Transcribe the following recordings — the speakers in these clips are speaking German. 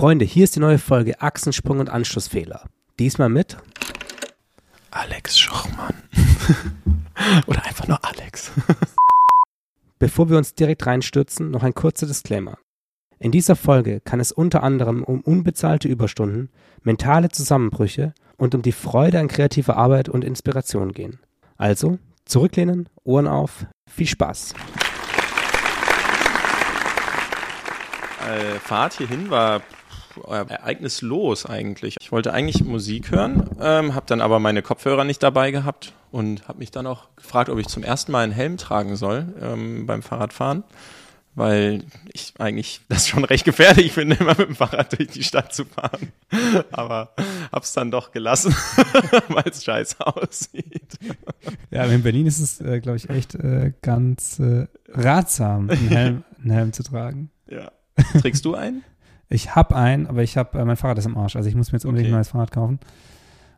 Freunde, hier ist die neue Folge Achsensprung und Anschlussfehler. Diesmal mit Alex Schochmann. Oder einfach nur Alex. Bevor wir uns direkt reinstürzen, noch ein kurzer Disclaimer. In dieser Folge kann es unter anderem um unbezahlte Überstunden, mentale Zusammenbrüche und um die Freude an kreativer Arbeit und Inspiration gehen. Also, zurücklehnen, Ohren auf, viel Spaß. Äh, Fahrt hierhin war ereignislos eigentlich. Ich wollte eigentlich Musik hören, ähm, habe dann aber meine Kopfhörer nicht dabei gehabt und habe mich dann auch gefragt, ob ich zum ersten Mal einen Helm tragen soll ähm, beim Fahrradfahren, weil ich eigentlich das schon recht gefährlich finde, immer mit dem Fahrrad durch die Stadt zu fahren. Aber hab's dann doch gelassen, weil es scheiße aussieht. Ja, in Berlin ist es, äh, glaube ich, echt äh, ganz äh, ratsam, einen Helm, einen Helm zu tragen. Ja. Trägst du einen? Ich habe einen, aber ich habe, äh, mein Fahrrad ist im Arsch. Also ich muss mir jetzt unbedingt Okay. ein neues Fahrrad kaufen.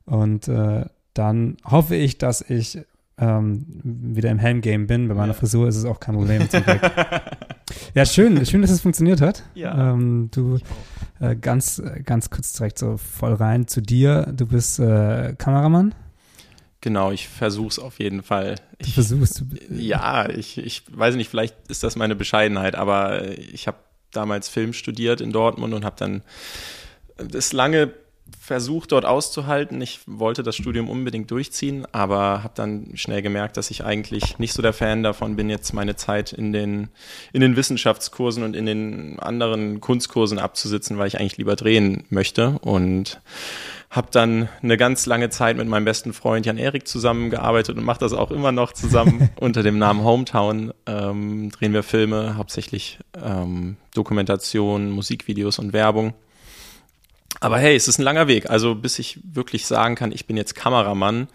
Und äh, dann hoffe ich, dass ich ähm, wieder im Helm-Game bin. Bei meiner Ja. Frisur ist es auch kein Problem ja, schön, schön, dass es funktioniert hat. Ja. Ähm, du äh, ganz, ganz kurz direkt so voll rein zu dir. Du bist äh, Kameramann. Genau, ich versuch's auf jeden Fall. Du Ich, versuchst. Du, ja, ich, ich weiß nicht, vielleicht ist das meine Bescheidenheit, aber ich habe damals Film studiert in Dortmund und habe dann das lange versucht, dort auszuhalten. Ich wollte das Studium unbedingt durchziehen, aber habe dann schnell gemerkt, dass ich eigentlich nicht so der Fan davon bin, jetzt meine Zeit in den, in den Wissenschaftskursen und in den anderen Kunstkursen abzusitzen, weil ich eigentlich lieber drehen möchte und habe dann eine ganz lange Zeit mit meinem besten Freund Jan Erik zusammengearbeitet und mache das auch immer noch zusammen unter dem Namen Hometown. Ähm, drehen wir Filme, hauptsächlich ähm, Dokumentation, Musikvideos und Werbung. Aber hey, es ist ein langer Weg. Also bis ich wirklich sagen kann, ich bin jetzt Kameramann,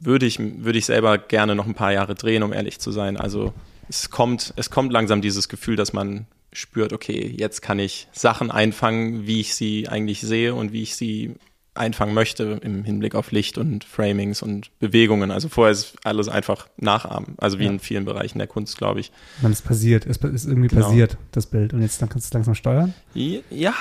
würde ich, würde ich selber gerne noch ein paar Jahre drehen, um ehrlich zu sein. Also es kommt, es kommt langsam dieses Gefühl, dass man spürt, okay, jetzt kann ich Sachen einfangen, wie ich sie eigentlich sehe und wie ich sie einfangen möchte im Hinblick auf Licht und Framings und Bewegungen. Also vorher ist alles einfach nachahmen. Also wie Ja. in vielen Bereichen der Kunst, glaube ich. dann ist passiert. Es ist irgendwie Genau. passiert, das Bild. Und jetzt dann kannst du es langsam steuern. Ja,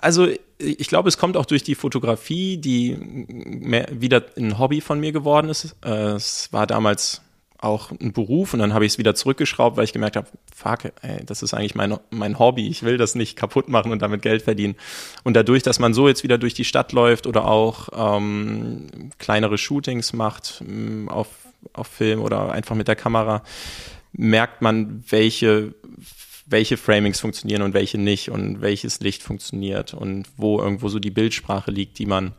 also ich glaube, es kommt auch durch die Fotografie, die mehr wieder ein Hobby von mir geworden ist. Äh, Es war damals auch ein Beruf und dann habe ich es wieder zurückgeschraubt, weil ich gemerkt habe, fuck, ey, das ist eigentlich mein, mein Hobby. Ich will das nicht kaputt machen und damit Geld verdienen. Und dadurch, dass man so jetzt wieder durch die Stadt läuft oder auch ähm, kleinere Shootings macht ähm, auf, auf Film oder einfach mit der Kamera, merkt man, welche welche Framings funktionieren und welche nicht und welches Licht funktioniert und wo irgendwo so die Bildsprache liegt, die man,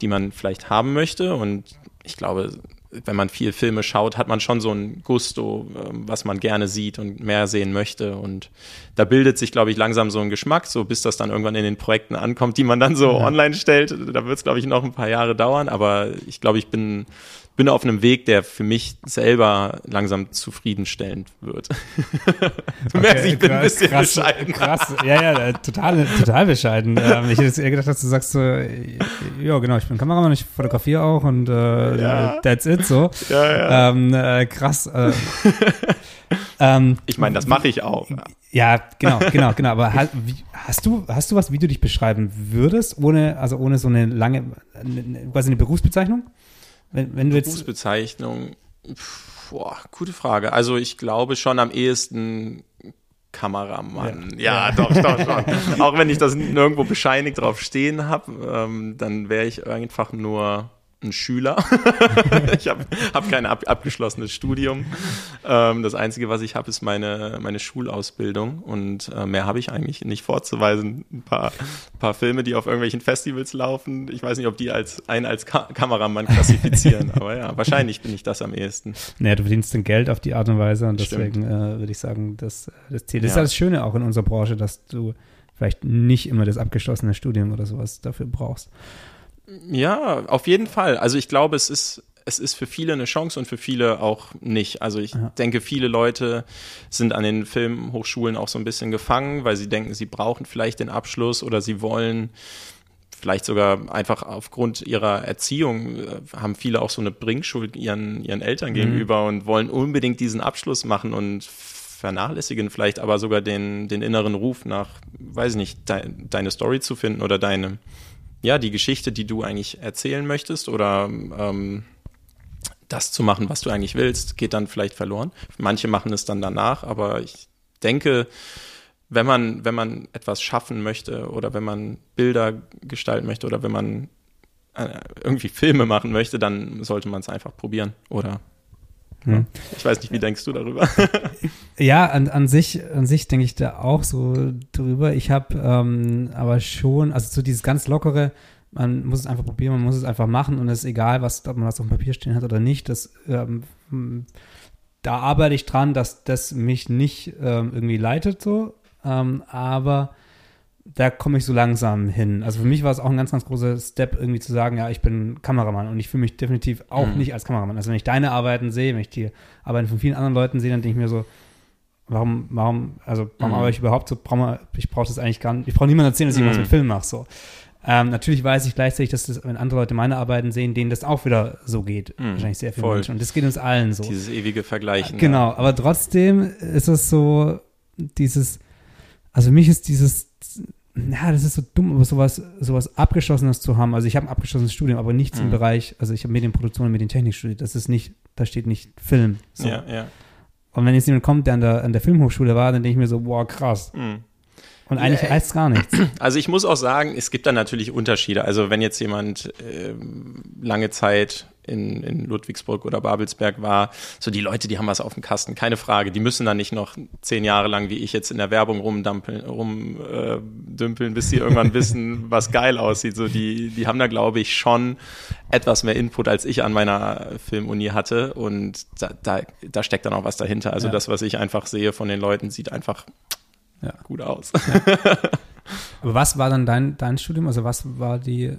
die man vielleicht haben möchte. Und ich glaube, wenn man viel Filme schaut, hat man schon so ein Gusto, ähm, was man gerne sieht und mehr sehen möchte. Und da bildet sich, glaube ich, langsam so ein Geschmack, so bis das dann irgendwann in den Projekten ankommt, die man dann so Ja. online stellt. Da wird es, glaube ich, noch ein paar Jahre dauern. Aber ich glaube, ich bin bin auf einem Weg, der für mich selber langsam zufriedenstellend wird. du merkst, ich bin ein krass, bisschen krass, bescheiden. Krass, ja, ja, äh, total, total bescheiden. Ähm, ich hätte jetzt eher gedacht, dass du sagst so, äh, ja, genau, ich bin Kameramann, ich fotografiere auch und äh, Ja. that's it, so. Ja, ja. Ähm, äh, krass. Äh, ähm, Ich meine, das mache ich auch. ja, genau, genau, genau. Aber ha, wie, hast du, hast du was, wie du dich beschreiben würdest, ohne, also ohne so eine lange, eine, eine- quasi eine Berufsbezeichnung? Wenn, wenn du jetzt, Berufsbezeichnung, pf, boah, gute Frage. Also ich glaube schon am ehesten Kameramann. Ja, Ja. doch, doch schon. Auch wenn ich das nirgendwo bescheinigt drauf stehen habe, ähm, dann wäre ich einfach nur ein Schüler. ich habe hab kein ab, abgeschlossenes Studium. Ähm, das Einzige, was ich habe, ist meine, meine Schulausbildung und äh, mehr habe ich eigentlich nicht vorzuweisen. Ein paar, paar Filme, die auf irgendwelchen Festivals laufen. Ich weiß nicht, ob die als einen als Ka Kameramann klassifizieren, aber ja, wahrscheinlich bin ich das am ehesten. naja, du verdienst dein Geld auf die Art und Weise und deswegen äh, würde ich sagen, das, das Ziel. Das ist Ja. ja das Schöne auch in unserer Branche, dass du vielleicht nicht immer das abgeschlossene Studium oder sowas dafür brauchst. Ja, auf jeden Fall. Also ich glaube, es ist, es ist für viele eine Chance und für viele auch nicht. Also ich Ja. denke, viele Leute sind an den Filmhochschulen auch so ein bisschen gefangen, weil sie denken, sie brauchen vielleicht den Abschluss oder sie wollen vielleicht sogar einfach aufgrund ihrer Erziehung äh, haben viele auch so eine Bringschuld ihren, ihren Eltern gegenüber und wollen unbedingt diesen Abschluss machen und vernachlässigen vielleicht, aber sogar den, den inneren Ruf nach, weiß ich nicht, de, deine Story zu finden oder deine, ja, die Geschichte, die du eigentlich erzählen möchtest oder ähm, das zu machen, was du eigentlich willst, geht dann vielleicht verloren. Manche machen es dann danach, aber ich denke, wenn man, wenn man etwas schaffen möchte oder wenn man Bilder gestalten möchte oder wenn man äh, irgendwie Filme machen möchte, dann sollte man es einfach probieren. Oder hm. ich weiß nicht, wie denkst du darüber? ja, an, an sich, an sich denke ich da auch so drüber. Ich habe ähm, aber schon, also so dieses ganz lockere, man muss es einfach probieren, man muss es einfach machen und es ist egal, was, ob man das auf dem Papier stehen hat oder nicht. Das, ähm, da arbeite ich dran, dass das mich nicht ähm, irgendwie leitet so, ähm, aber da komme ich so langsam hin. Also für mich war es auch ein ganz, ganz großer Step, irgendwie zu sagen, ja, ich bin Kameramann und ich fühle mich definitiv auch mhm. nicht als Kameramann. Also wenn ich deine Arbeiten sehe, wenn ich die Arbeiten von vielen anderen Leuten sehe, dann denke ich mir so, warum, warum, also warum mhm. arbeite ich überhaupt so, ich brauche das eigentlich gar nicht, ich brauche niemandem erzählen, dass ich mhm. was mit Film mache, so. Ähm, natürlich weiß ich gleichzeitig, dass das, wenn andere Leute meine Arbeiten sehen, denen das auch wieder so geht. Mhm, Wahrscheinlich sehr viele Menschen. Und das geht uns allen so. Dieses ewige Vergleichen. Genau, ja. aber trotzdem ist es so, dieses, also für mich ist dieses, ja, das ist so dumm, aber sowas, sowas Abgeschlossenes zu haben. Also ich habe ein abgeschlossenes Studium, aber nichts mhm. im Bereich, also ich habe Medienproduktion und Medientechnik studiert. Das ist nicht, da steht nicht Film. So. Ja, ja. Und wenn jetzt jemand kommt, der an der, an der Filmhochschule war, dann denke ich mir so, boah, krass. Mhm. Und eigentlich ja, heißt es gar nichts. Also ich muss auch sagen, es gibt da natürlich Unterschiede. Also wenn jetzt jemand äh, lange Zeit in, in Ludwigsburg oder Babelsberg war, so die Leute, die haben was auf dem Kasten, keine Frage. Die müssen dann nicht noch zehn Jahre lang, wie ich jetzt in der Werbung rumdampeln, rumdümpeln, äh, bis sie irgendwann wissen, was geil aussieht. So die, die haben da, glaube ich, schon etwas mehr Input, als ich an meiner Filmuni hatte. Und da, da, da steckt dann auch was dahinter. Also ja. das, was ich einfach sehe von den Leuten, sieht einfach ja. gut aus. Ja. Aber was war dann dein, dein Studium? Also was war die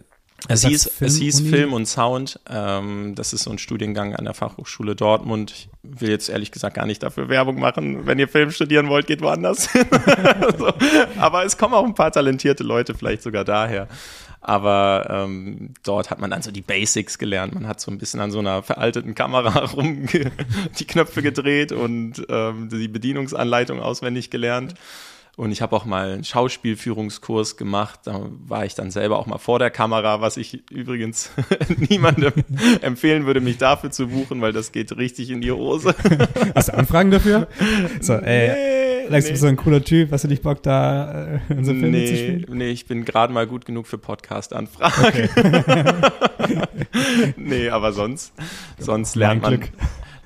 es hieß, Film, es hieß Film und Sound. Ähm, das ist so ein Studiengang an der Fachhochschule Dortmund. Ich will jetzt ehrlich gesagt gar nicht dafür Werbung machen. Wenn ihr Film studieren wollt, geht woanders so. Aber es kommen auch ein paar talentierte Leute, vielleicht sogar daher. Aber ähm, dort hat man dann so die Basics gelernt. Man hat so ein bisschen an so einer veralteten Kamera rum die Knöpfe gedreht und ähm, die Bedienungsanleitung auswendig gelernt. Und ich habe auch mal einen Schauspielführungskurs gemacht. Da war ich dann selber auch mal vor der Kamera, was ich übrigens niemandem empfehlen würde, mich dafür zu buchen, weil das geht richtig in die Hose. Hast du Anfragen dafür? So, ey, nee, Lex, nee. bist du ein cooler Typ, hast du nicht Bock, da äh, in so Film nee, zu spielen? Nee, ich bin gerade mal gut genug für Podcast-Anfragen. Okay. nee, aber sonst, sonst lernt man,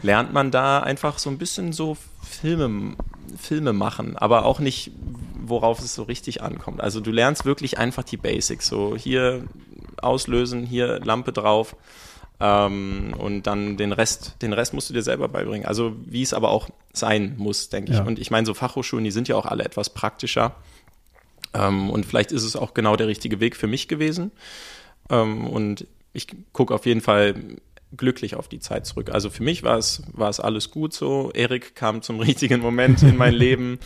lernt man da einfach so ein bisschen so Filme Filme machen, aber auch nicht, worauf es so richtig ankommt. Also du lernst wirklich einfach die Basics. So hier auslösen, hier Lampe drauf. Ähm, und dann den Rest, den Rest musst du dir selber beibringen. Also wie es aber auch sein muss, denke ja. ich. Und ich meine, so Fachhochschulen, die sind ja auch alle etwas praktischer. Ähm, und vielleicht ist es auch genau der richtige Weg für mich gewesen. Ähm, und ich gucke auf jeden Fall glücklich auf die Zeit zurück. Also für mich war es, war es alles gut so. Erik kam zum richtigen Moment in mein Leben.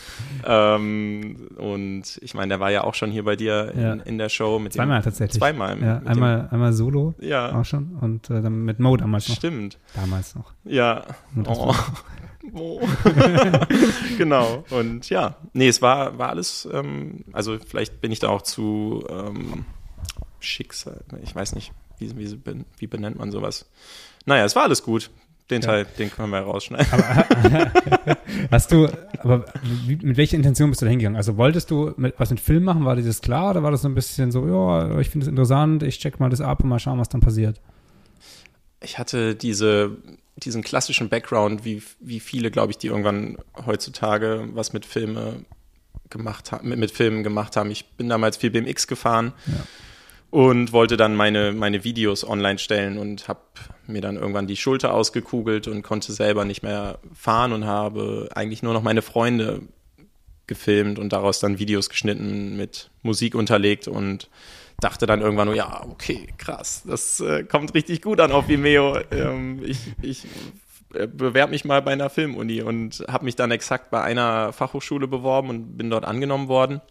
Ähm, und ich meine, der war ja auch schon hier bei dir in, ja. in der Show. Mit zweimal dem, tatsächlich. Zweimal. Ja, einmal, einmal solo. Ja. Auch schon. Und äh, dann mit Mo damals noch. Stimmt. Damals noch. Ja. Oh. oh. genau. Und ja, nee, es war, war alles, ähm, also vielleicht bin ich da auch zu ähm, Schicksal, ich weiß nicht, wie, wie, wie benennt man sowas? Naja, es war alles gut. Den ja. Teil, den können wir rausschneiden. Aber, hast du, aber wie, mit welcher Intention bist du da hingegangen? Also wolltest du mit, was mit Film machen? War dir das klar oder war das so ein bisschen so, ja, ich finde es interessant, ich check mal das ab und mal schauen, was dann passiert? Ich hatte diese, diesen klassischen Background, wie, wie viele, glaube ich, die irgendwann heutzutage was mit Filme gemacht haben, mit, mit Filmen gemacht haben. Ich bin damals viel BMX gefahren. Ja und wollte dann meine, meine Videos online stellen und habe mir dann irgendwann die Schulter ausgekugelt und konnte selber nicht mehr fahren und habe eigentlich nur noch meine Freunde gefilmt und daraus dann Videos geschnitten mit Musik unterlegt und dachte dann irgendwann nur, ja, okay, krass, das äh, kommt richtig gut an auf Vimeo. Ähm, ich ich äh, bewerbe mich mal bei einer Filmuni und habe mich dann exakt bei einer Fachhochschule beworben und bin dort angenommen worden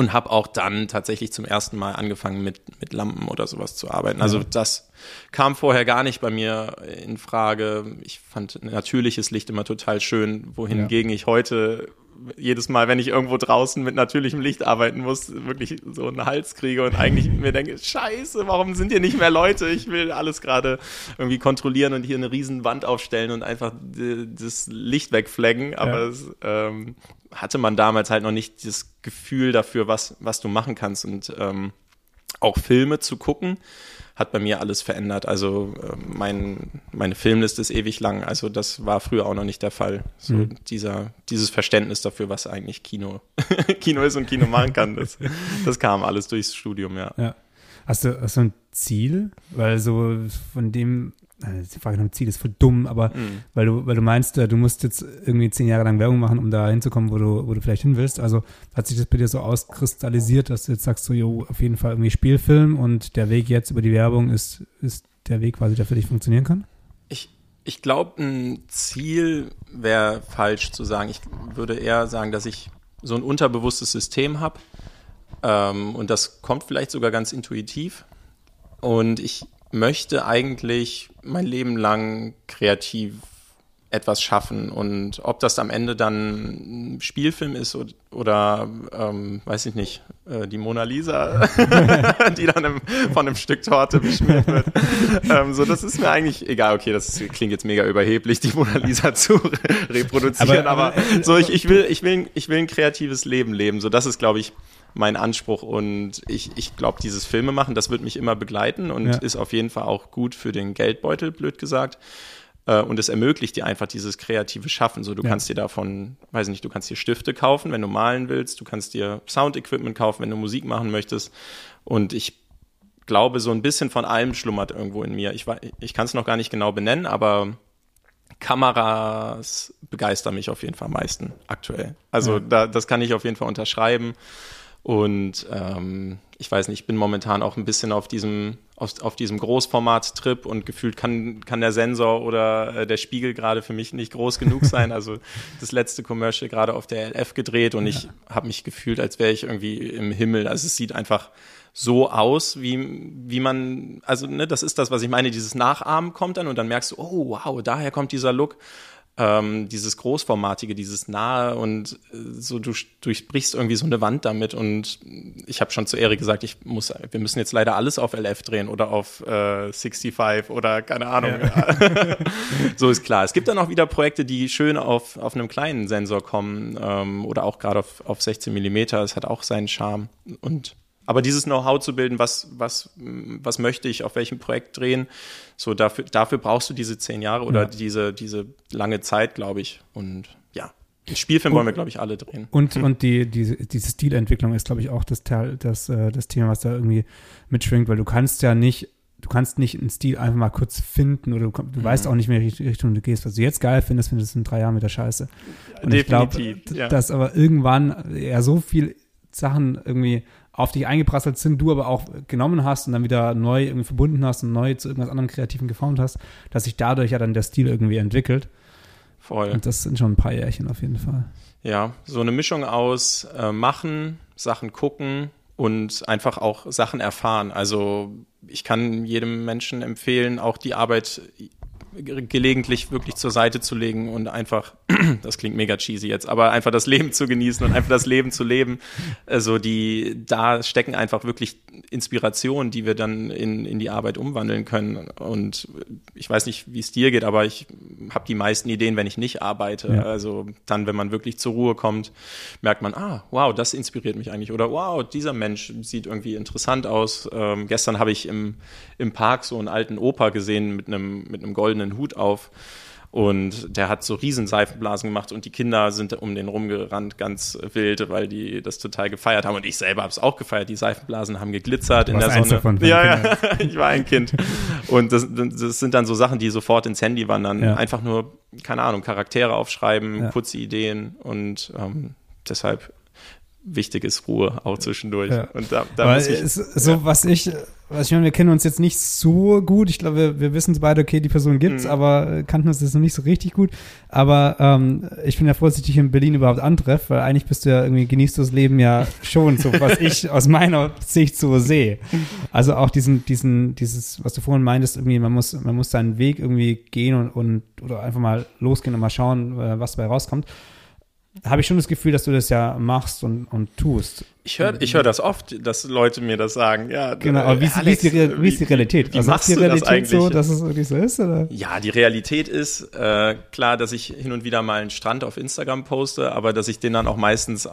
und habe auch dann tatsächlich zum ersten Mal angefangen mit, mit Lampen oder sowas zu arbeiten. Also das kam vorher gar nicht bei mir in Frage. Ich fand natürliches Licht immer total schön, wohingegen ja. ich heute jedes Mal, wenn ich irgendwo draußen mit natürlichem Licht arbeiten muss, wirklich so einen Hals kriege und eigentlich mir denke, scheiße, warum sind hier nicht mehr Leute? Ich will alles gerade irgendwie kontrollieren und hier eine riesen Wand aufstellen und einfach das Licht wegflaggen. Aber ja. es, ähm, hatte man damals halt noch nicht das Gefühl dafür, was, was du machen kannst und ähm, auch Filme zu gucken hat bei mir alles verändert. Also äh, mein, meine Filmliste ist ewig lang. Also das war früher auch noch nicht der Fall. So mhm. dieser, dieses Verständnis dafür, was eigentlich Kino, Kino ist und Kino machen kann, das, das kam alles durchs Studium, ja. ja. Hast du, hast du ein Ziel? Weil so von dem, die Frage nach dem Ziel ist voll dumm, aber mhm. weil du, weil du meinst, äh, du musst jetzt irgendwie zehn Jahre lang Werbung machen, um da hinzukommen, wo du, wo du vielleicht hin willst. Also hat sich das bei dir so auskristallisiert, dass du jetzt sagst, so, jo, auf jeden Fall irgendwie Spielfilm und der Weg jetzt über die Werbung ist, ist der Weg quasi, der für dich funktionieren kann? Ich, ich glaube, ein Ziel wäre falsch zu sagen. Ich würde eher sagen, dass ich so ein unterbewusstes System habe. Ähm, und das kommt vielleicht sogar ganz intuitiv. Und ich möchte eigentlich mein Leben lang kreativ etwas schaffen. Und ob das am Ende dann ein Spielfilm ist oder, oder ähm, weiß ich nicht, äh, die Mona Lisa, die dann im, von einem Stück Torte beschmiert wird. ähm, so, das ist mir eigentlich egal. Okay, das ist, klingt jetzt mega überheblich, die Mona Lisa zu re reproduzieren, aber, aber, so, ich, ich, will, ich, will, ich will ein kreatives Leben leben. So, das ist, glaube ich, mein Anspruch und ich, ich glaube, dieses Filme machen, das wird mich immer begleiten und ja. ist auf jeden Fall auch gut für den Geldbeutel, blöd gesagt. Äh, und es ermöglicht dir einfach dieses kreative Schaffen. So, du ja. kannst dir davon, weiß nicht, du kannst dir Stifte kaufen, wenn du malen willst, du kannst dir Sound-Equipment kaufen, wenn du Musik machen möchtest. Und ich glaube, so ein bisschen von allem schlummert irgendwo in mir. Ich, ich kann es noch gar nicht genau benennen, aber Kameras begeistern mich auf jeden Fall am meisten aktuell. Also ja. da, das kann ich auf jeden Fall unterschreiben. Und ähm, ich weiß nicht, ich bin momentan auch ein bisschen auf diesem, auf, auf diesem Großformat-Trip und gefühlt kann, kann der Sensor oder äh, der Spiegel gerade für mich nicht groß genug sein. Also das letzte Commercial gerade auf der LF gedreht und ja. ich habe mich gefühlt, als wäre ich irgendwie im Himmel. Also es sieht einfach so aus, wie, wie man, also ne, das ist das, was ich meine, dieses Nachahmen kommt dann und dann merkst du, oh wow, daher kommt dieser Look ähm, dieses Großformatige, dieses Nahe und äh, so du durchbrichst irgendwie so eine Wand damit und ich habe schon zu Ehre gesagt, ich muss, wir müssen jetzt leider alles auf LF drehen oder auf äh, 65 oder keine Ahnung. Ja. so ist klar. Es gibt dann auch wieder Projekte, die schön auf, auf einem kleinen Sensor kommen ähm, oder auch gerade auf, auf 16 Millimeter. Es hat auch seinen Charme und aber dieses Know-how zu bilden, was, was, was möchte ich auf welchem Projekt drehen, so dafür, dafür brauchst du diese zehn Jahre oder ja. diese, diese lange Zeit, glaube ich. Und ja, den Spielfilm und, wollen wir, glaube ich, alle drehen. Und, hm. und die, die, diese Stilentwicklung ist, glaube ich, auch das, das, äh, das Thema, was da irgendwie mitschwingt, weil du kannst ja nicht du kannst nicht einen Stil einfach mal kurz finden oder du, du mhm. weißt auch nicht mehr, welche Richtung du gehst. Was du jetzt geil findest, findest du in drei Jahren mit der Scheiße. Und Definitiv, ich glaube, ja. dass aber irgendwann ja so viel Sachen irgendwie auf dich eingeprasselt sind, du aber auch genommen hast und dann wieder neu irgendwie verbunden hast und neu zu irgendwas anderem Kreativen geformt hast, dass sich dadurch ja dann der Stil irgendwie entwickelt. Voll. Und das sind schon ein paar Jährchen auf jeden Fall. Ja, so eine Mischung aus äh, machen, Sachen gucken und einfach auch Sachen erfahren. Also ich kann jedem Menschen empfehlen, auch die Arbeit gelegentlich wirklich zur Seite zu legen und einfach, das klingt mega cheesy jetzt, aber einfach das Leben zu genießen und einfach das Leben zu leben. Also die, da stecken einfach wirklich Inspirationen, die wir dann in, in die Arbeit umwandeln können. Und ich weiß nicht, wie es dir geht, aber ich habe die meisten Ideen, wenn ich nicht arbeite. Ja. Also dann, wenn man wirklich zur Ruhe kommt, merkt man, ah, wow, das inspiriert mich eigentlich. Oder wow, dieser Mensch sieht irgendwie interessant aus. Ähm, gestern habe ich im, im Park so einen alten Opa gesehen mit einem, mit einem goldenen goldenen Hut auf. Und der hat so riesen Seifenblasen gemacht und die Kinder sind um den rumgerannt, ganz wild, weil die das total gefeiert haben. Und ich selber habe es auch gefeiert. Die Seifenblasen haben geglitzert in der Sonne. Davon, ja, ja, ich war ein Kind. Und das, das, sind dann so Sachen, die sofort ins Handy wandern. Ja. Einfach nur, keine Ahnung, Charaktere aufschreiben, ja. kurze Ideen und ähm, deshalb wichtig ist Ruhe auch zwischendurch. Ja. Und da, da muss ich, es- so was ich, was ich meine, wir kennen uns jetzt nicht so gut. Ich glaube, wir, wir wissen beide, okay, die Person gibt's, Mhm. aber äh, kannten uns jetzt noch nicht so richtig gut. Aber ähm, ich bin ja froh, dass ich dich in Berlin überhaupt antreffe, weil eigentlich bist du ja irgendwie genießt du das Leben ja schon, so was ich aus meiner Sicht so sehe. Also auch diesen, diesen, dieses, was du vorhin meintest, irgendwie, man muss, man muss seinen Weg irgendwie gehen und, und oder einfach mal losgehen und mal schauen, äh, was dabei rauskommt. Habe ich schon das Gefühl, dass du das ja machst und, und tust. Ich höre ich hör das oft, dass Leute mir das sagen. Ja, Genau, aber wie, ist- wie, ist die, Re- wie ist die Realität? Wie, also machst ist die du das Realität eigentlich? so, dass es wirklich so ist? Oder? Ja, die Realität ist äh, klar, dass ich hin und wieder mal einen Strand auf Instagram poste, aber dass ich den dann auch meistens äh,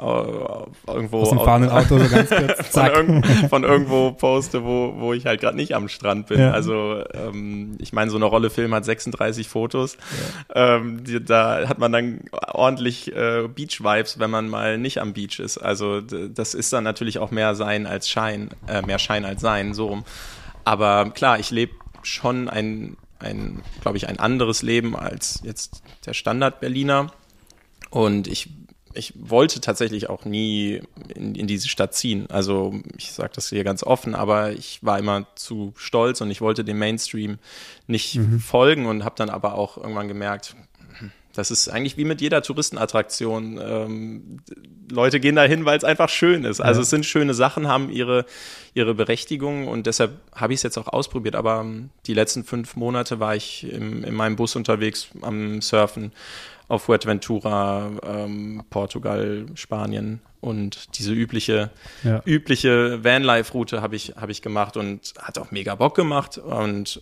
irgendwo Aus dem fahrenden Auto so ganz kurz, von, irgend, von irgendwo poste, wo, wo ich halt gerade nicht am Strand bin. Ja. Also ähm, ich meine, so eine Rolle Film hat 36 Fotos. Ähm, die, da hat man dann ordentlich äh, Beach-Vibes, wenn man mal nicht am Beach ist. Also das ist dann natürlich auch mehr Sein als Schein, äh, mehr Schein als Sein, so rum. Aber klar, ich lebe schon ein, ein glaube ich, ein anderes Leben als jetzt der Standard-Berliner. Und ich, ich wollte tatsächlich auch nie in, in diese Stadt ziehen. Also ich sage das hier ganz offen, aber ich war immer zu stolz und ich wollte dem Mainstream nicht folgen und habe dann aber auch irgendwann gemerkt, das ist eigentlich wie mit jeder Touristenattraktion. Ähm, Leute gehen dahin, weil es einfach schön ist. Also Ja. es sind schöne Sachen, haben ihre, ihre Berechtigung und deshalb habe ich es jetzt auch ausprobiert. Aber ähm, die letzten fünf Monate war ich im, in meinem Bus unterwegs am Surfen auf Fuerteventura, ähm, Portugal, Spanien und diese übliche, Ja. übliche Vanlife-Route habe ich, habe ich gemacht und hat auch mega Bock gemacht und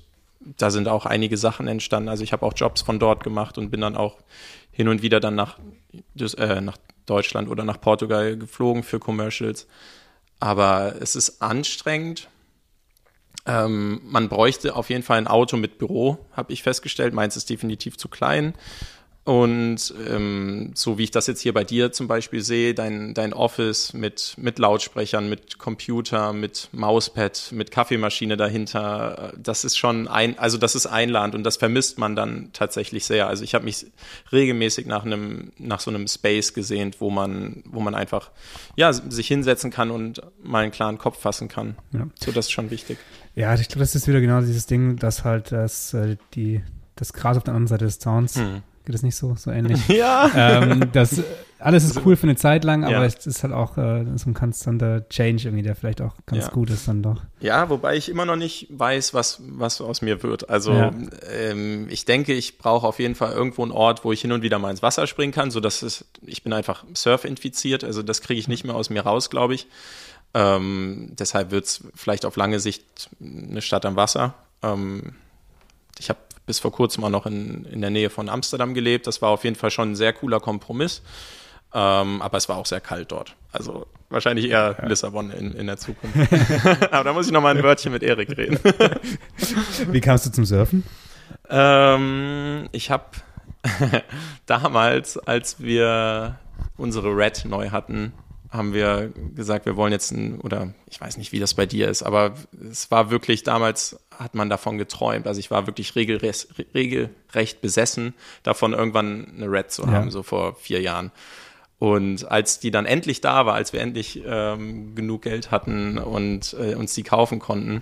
da sind auch einige Sachen entstanden. Also ich habe auch Jobs von dort gemacht und bin dann auch hin und wieder dann nach, äh, nach Deutschland oder nach Portugal geflogen für Commercials. Aber es ist anstrengend. Ähm, man bräuchte auf jeden Fall ein Auto mit Büro, habe ich festgestellt. Meins ist definitiv zu klein. Und ähm, so wie ich das jetzt hier bei dir zum Beispiel sehe, dein, dein Office mit, mit Lautsprechern, mit Computer, mit Mauspad, mit Kaffeemaschine dahinter, äh, das ist schon ein, also das ist einladend und das vermisst man dann tatsächlich sehr. Also ich habe mich regelmäßig nach einem, nach so einem Space gesehnt, wo man, wo man einfach ja, sich hinsetzen kann und mal einen klaren Kopf fassen kann. Ja. So, das ist schon wichtig. Ja, ich glaube, das ist wieder genau dieses Ding, dass halt das, äh, die, das Gras auf der anderen Seite des Zauns, Hm. Geht das nicht so, so ähnlich? Ja. ähm, das, alles ist cool für eine Zeit lang, aber Ja. es ist halt auch äh, so ein konstanter Change irgendwie, der vielleicht auch ganz Ja. gut ist dann doch. Ja, wobei ich immer noch nicht weiß, was, was aus mir wird. Also Ja. ähm, ich denke, ich brauche auf jeden Fall irgendwo einen Ort, wo ich hin und wieder mal ins Wasser springen kann, so dass es, ich bin einfach Surf-infiziert, also das kriege ich nicht mehr aus mir raus, glaube ich. Ähm, deshalb wird es vielleicht auf lange Sicht eine Stadt am Wasser. Ähm, ich habe bis vor kurzem auch noch in, in der Nähe von Amsterdam gelebt. Das war auf jeden Fall schon ein sehr cooler Kompromiss. Ähm, aber es war auch sehr kalt dort. Also wahrscheinlich eher Lissabon in, in der Zukunft. aber da muss ich noch mal ein Wörtchen mit Erik reden. Wie kamst du zum Surfen? ähm, ich habe damals, als wir unsere Red neu hatten, haben wir gesagt, wir wollen jetzt ein, oder ich weiß nicht, wie das bei dir ist, aber es war wirklich, damals hat man davon geträumt. Also ich war wirklich regelrecht, regelrecht besessen, davon irgendwann eine Red zu Ja. haben, so vor vier Jahren. Und als die dann endlich da war, als wir endlich ähm, genug Geld hatten und äh, uns die kaufen konnten,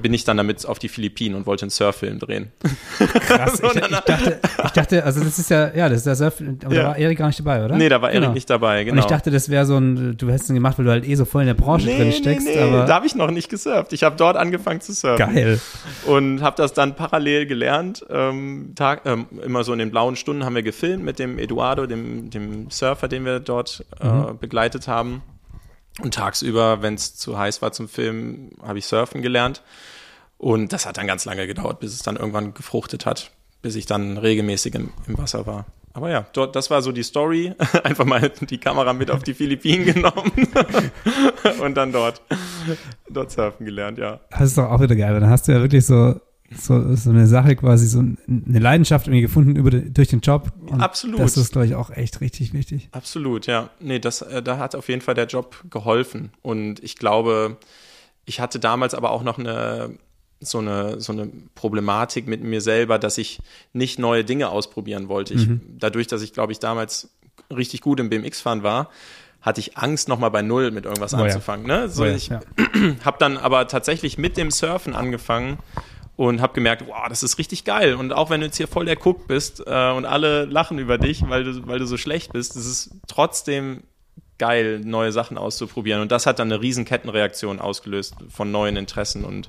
bin ich dann damit auf die Philippinen und wollte einen Surffilm drehen. Krass, So, ich, ich, dachte, ich dachte, also das ist ja, ja, das ist der Surf, aber Ja. da war Erik gar nicht dabei, oder? Nee, da war Erik Genau. nicht dabei, genau. Und ich dachte, das wäre so ein, du hättest ihn gemacht, weil du halt eh so voll in der Branche drin steckst, nee, nee, aber da habe ich noch nicht gesurft. Ich habe dort angefangen zu surfen. geil. Und habe das dann parallel gelernt. Ähm, Tag, ähm, immer so in den blauen Stunden haben wir gefilmt mit dem Eduardo, dem, dem Surfer, den wir dort äh, begleitet haben. Und tagsüber, wenn es zu heiß war zum Filmen, habe ich surfen gelernt. Und das hat dann ganz lange gedauert, bis es dann irgendwann gefruchtet hat, bis ich dann regelmäßig im, im Wasser war. Aber ja, dort, das war so die Story. Einfach mal die Kamera mit auf die Philippinen genommen und dann dort, dort surfen gelernt, ja. Das ist doch auch wieder geil, weil dann hast du ja wirklich so, so, so eine Sache quasi, so eine Leidenschaft irgendwie gefunden über den, durch den Job. Und Absolut. Das ist, glaube ich, auch echt richtig wichtig. Absolut, ja. Nee, das, äh, da hat auf jeden Fall der Job geholfen. Und ich glaube, ich hatte damals aber auch noch eine so eine, so eine Problematik mit mir selber, dass ich nicht neue Dinge ausprobieren wollte. Ich, Dadurch, dass ich, glaube ich, damals richtig gut im BMX-Fahren war, hatte ich Angst, nochmal bei Null mit irgendwas Oh ja. anzufangen. Ne? So, Oh ja, ich ja. habe dann aber tatsächlich mit dem Surfen angefangen und habe gemerkt, wow, das ist richtig geil. Und auch wenn du jetzt hier voll der Cook bist äh, und alle lachen über dich, weil du, weil du so schlecht bist, es ist trotzdem geil, neue Sachen auszuprobieren. Und das hat dann eine riesen Kettenreaktion ausgelöst von neuen Interessen und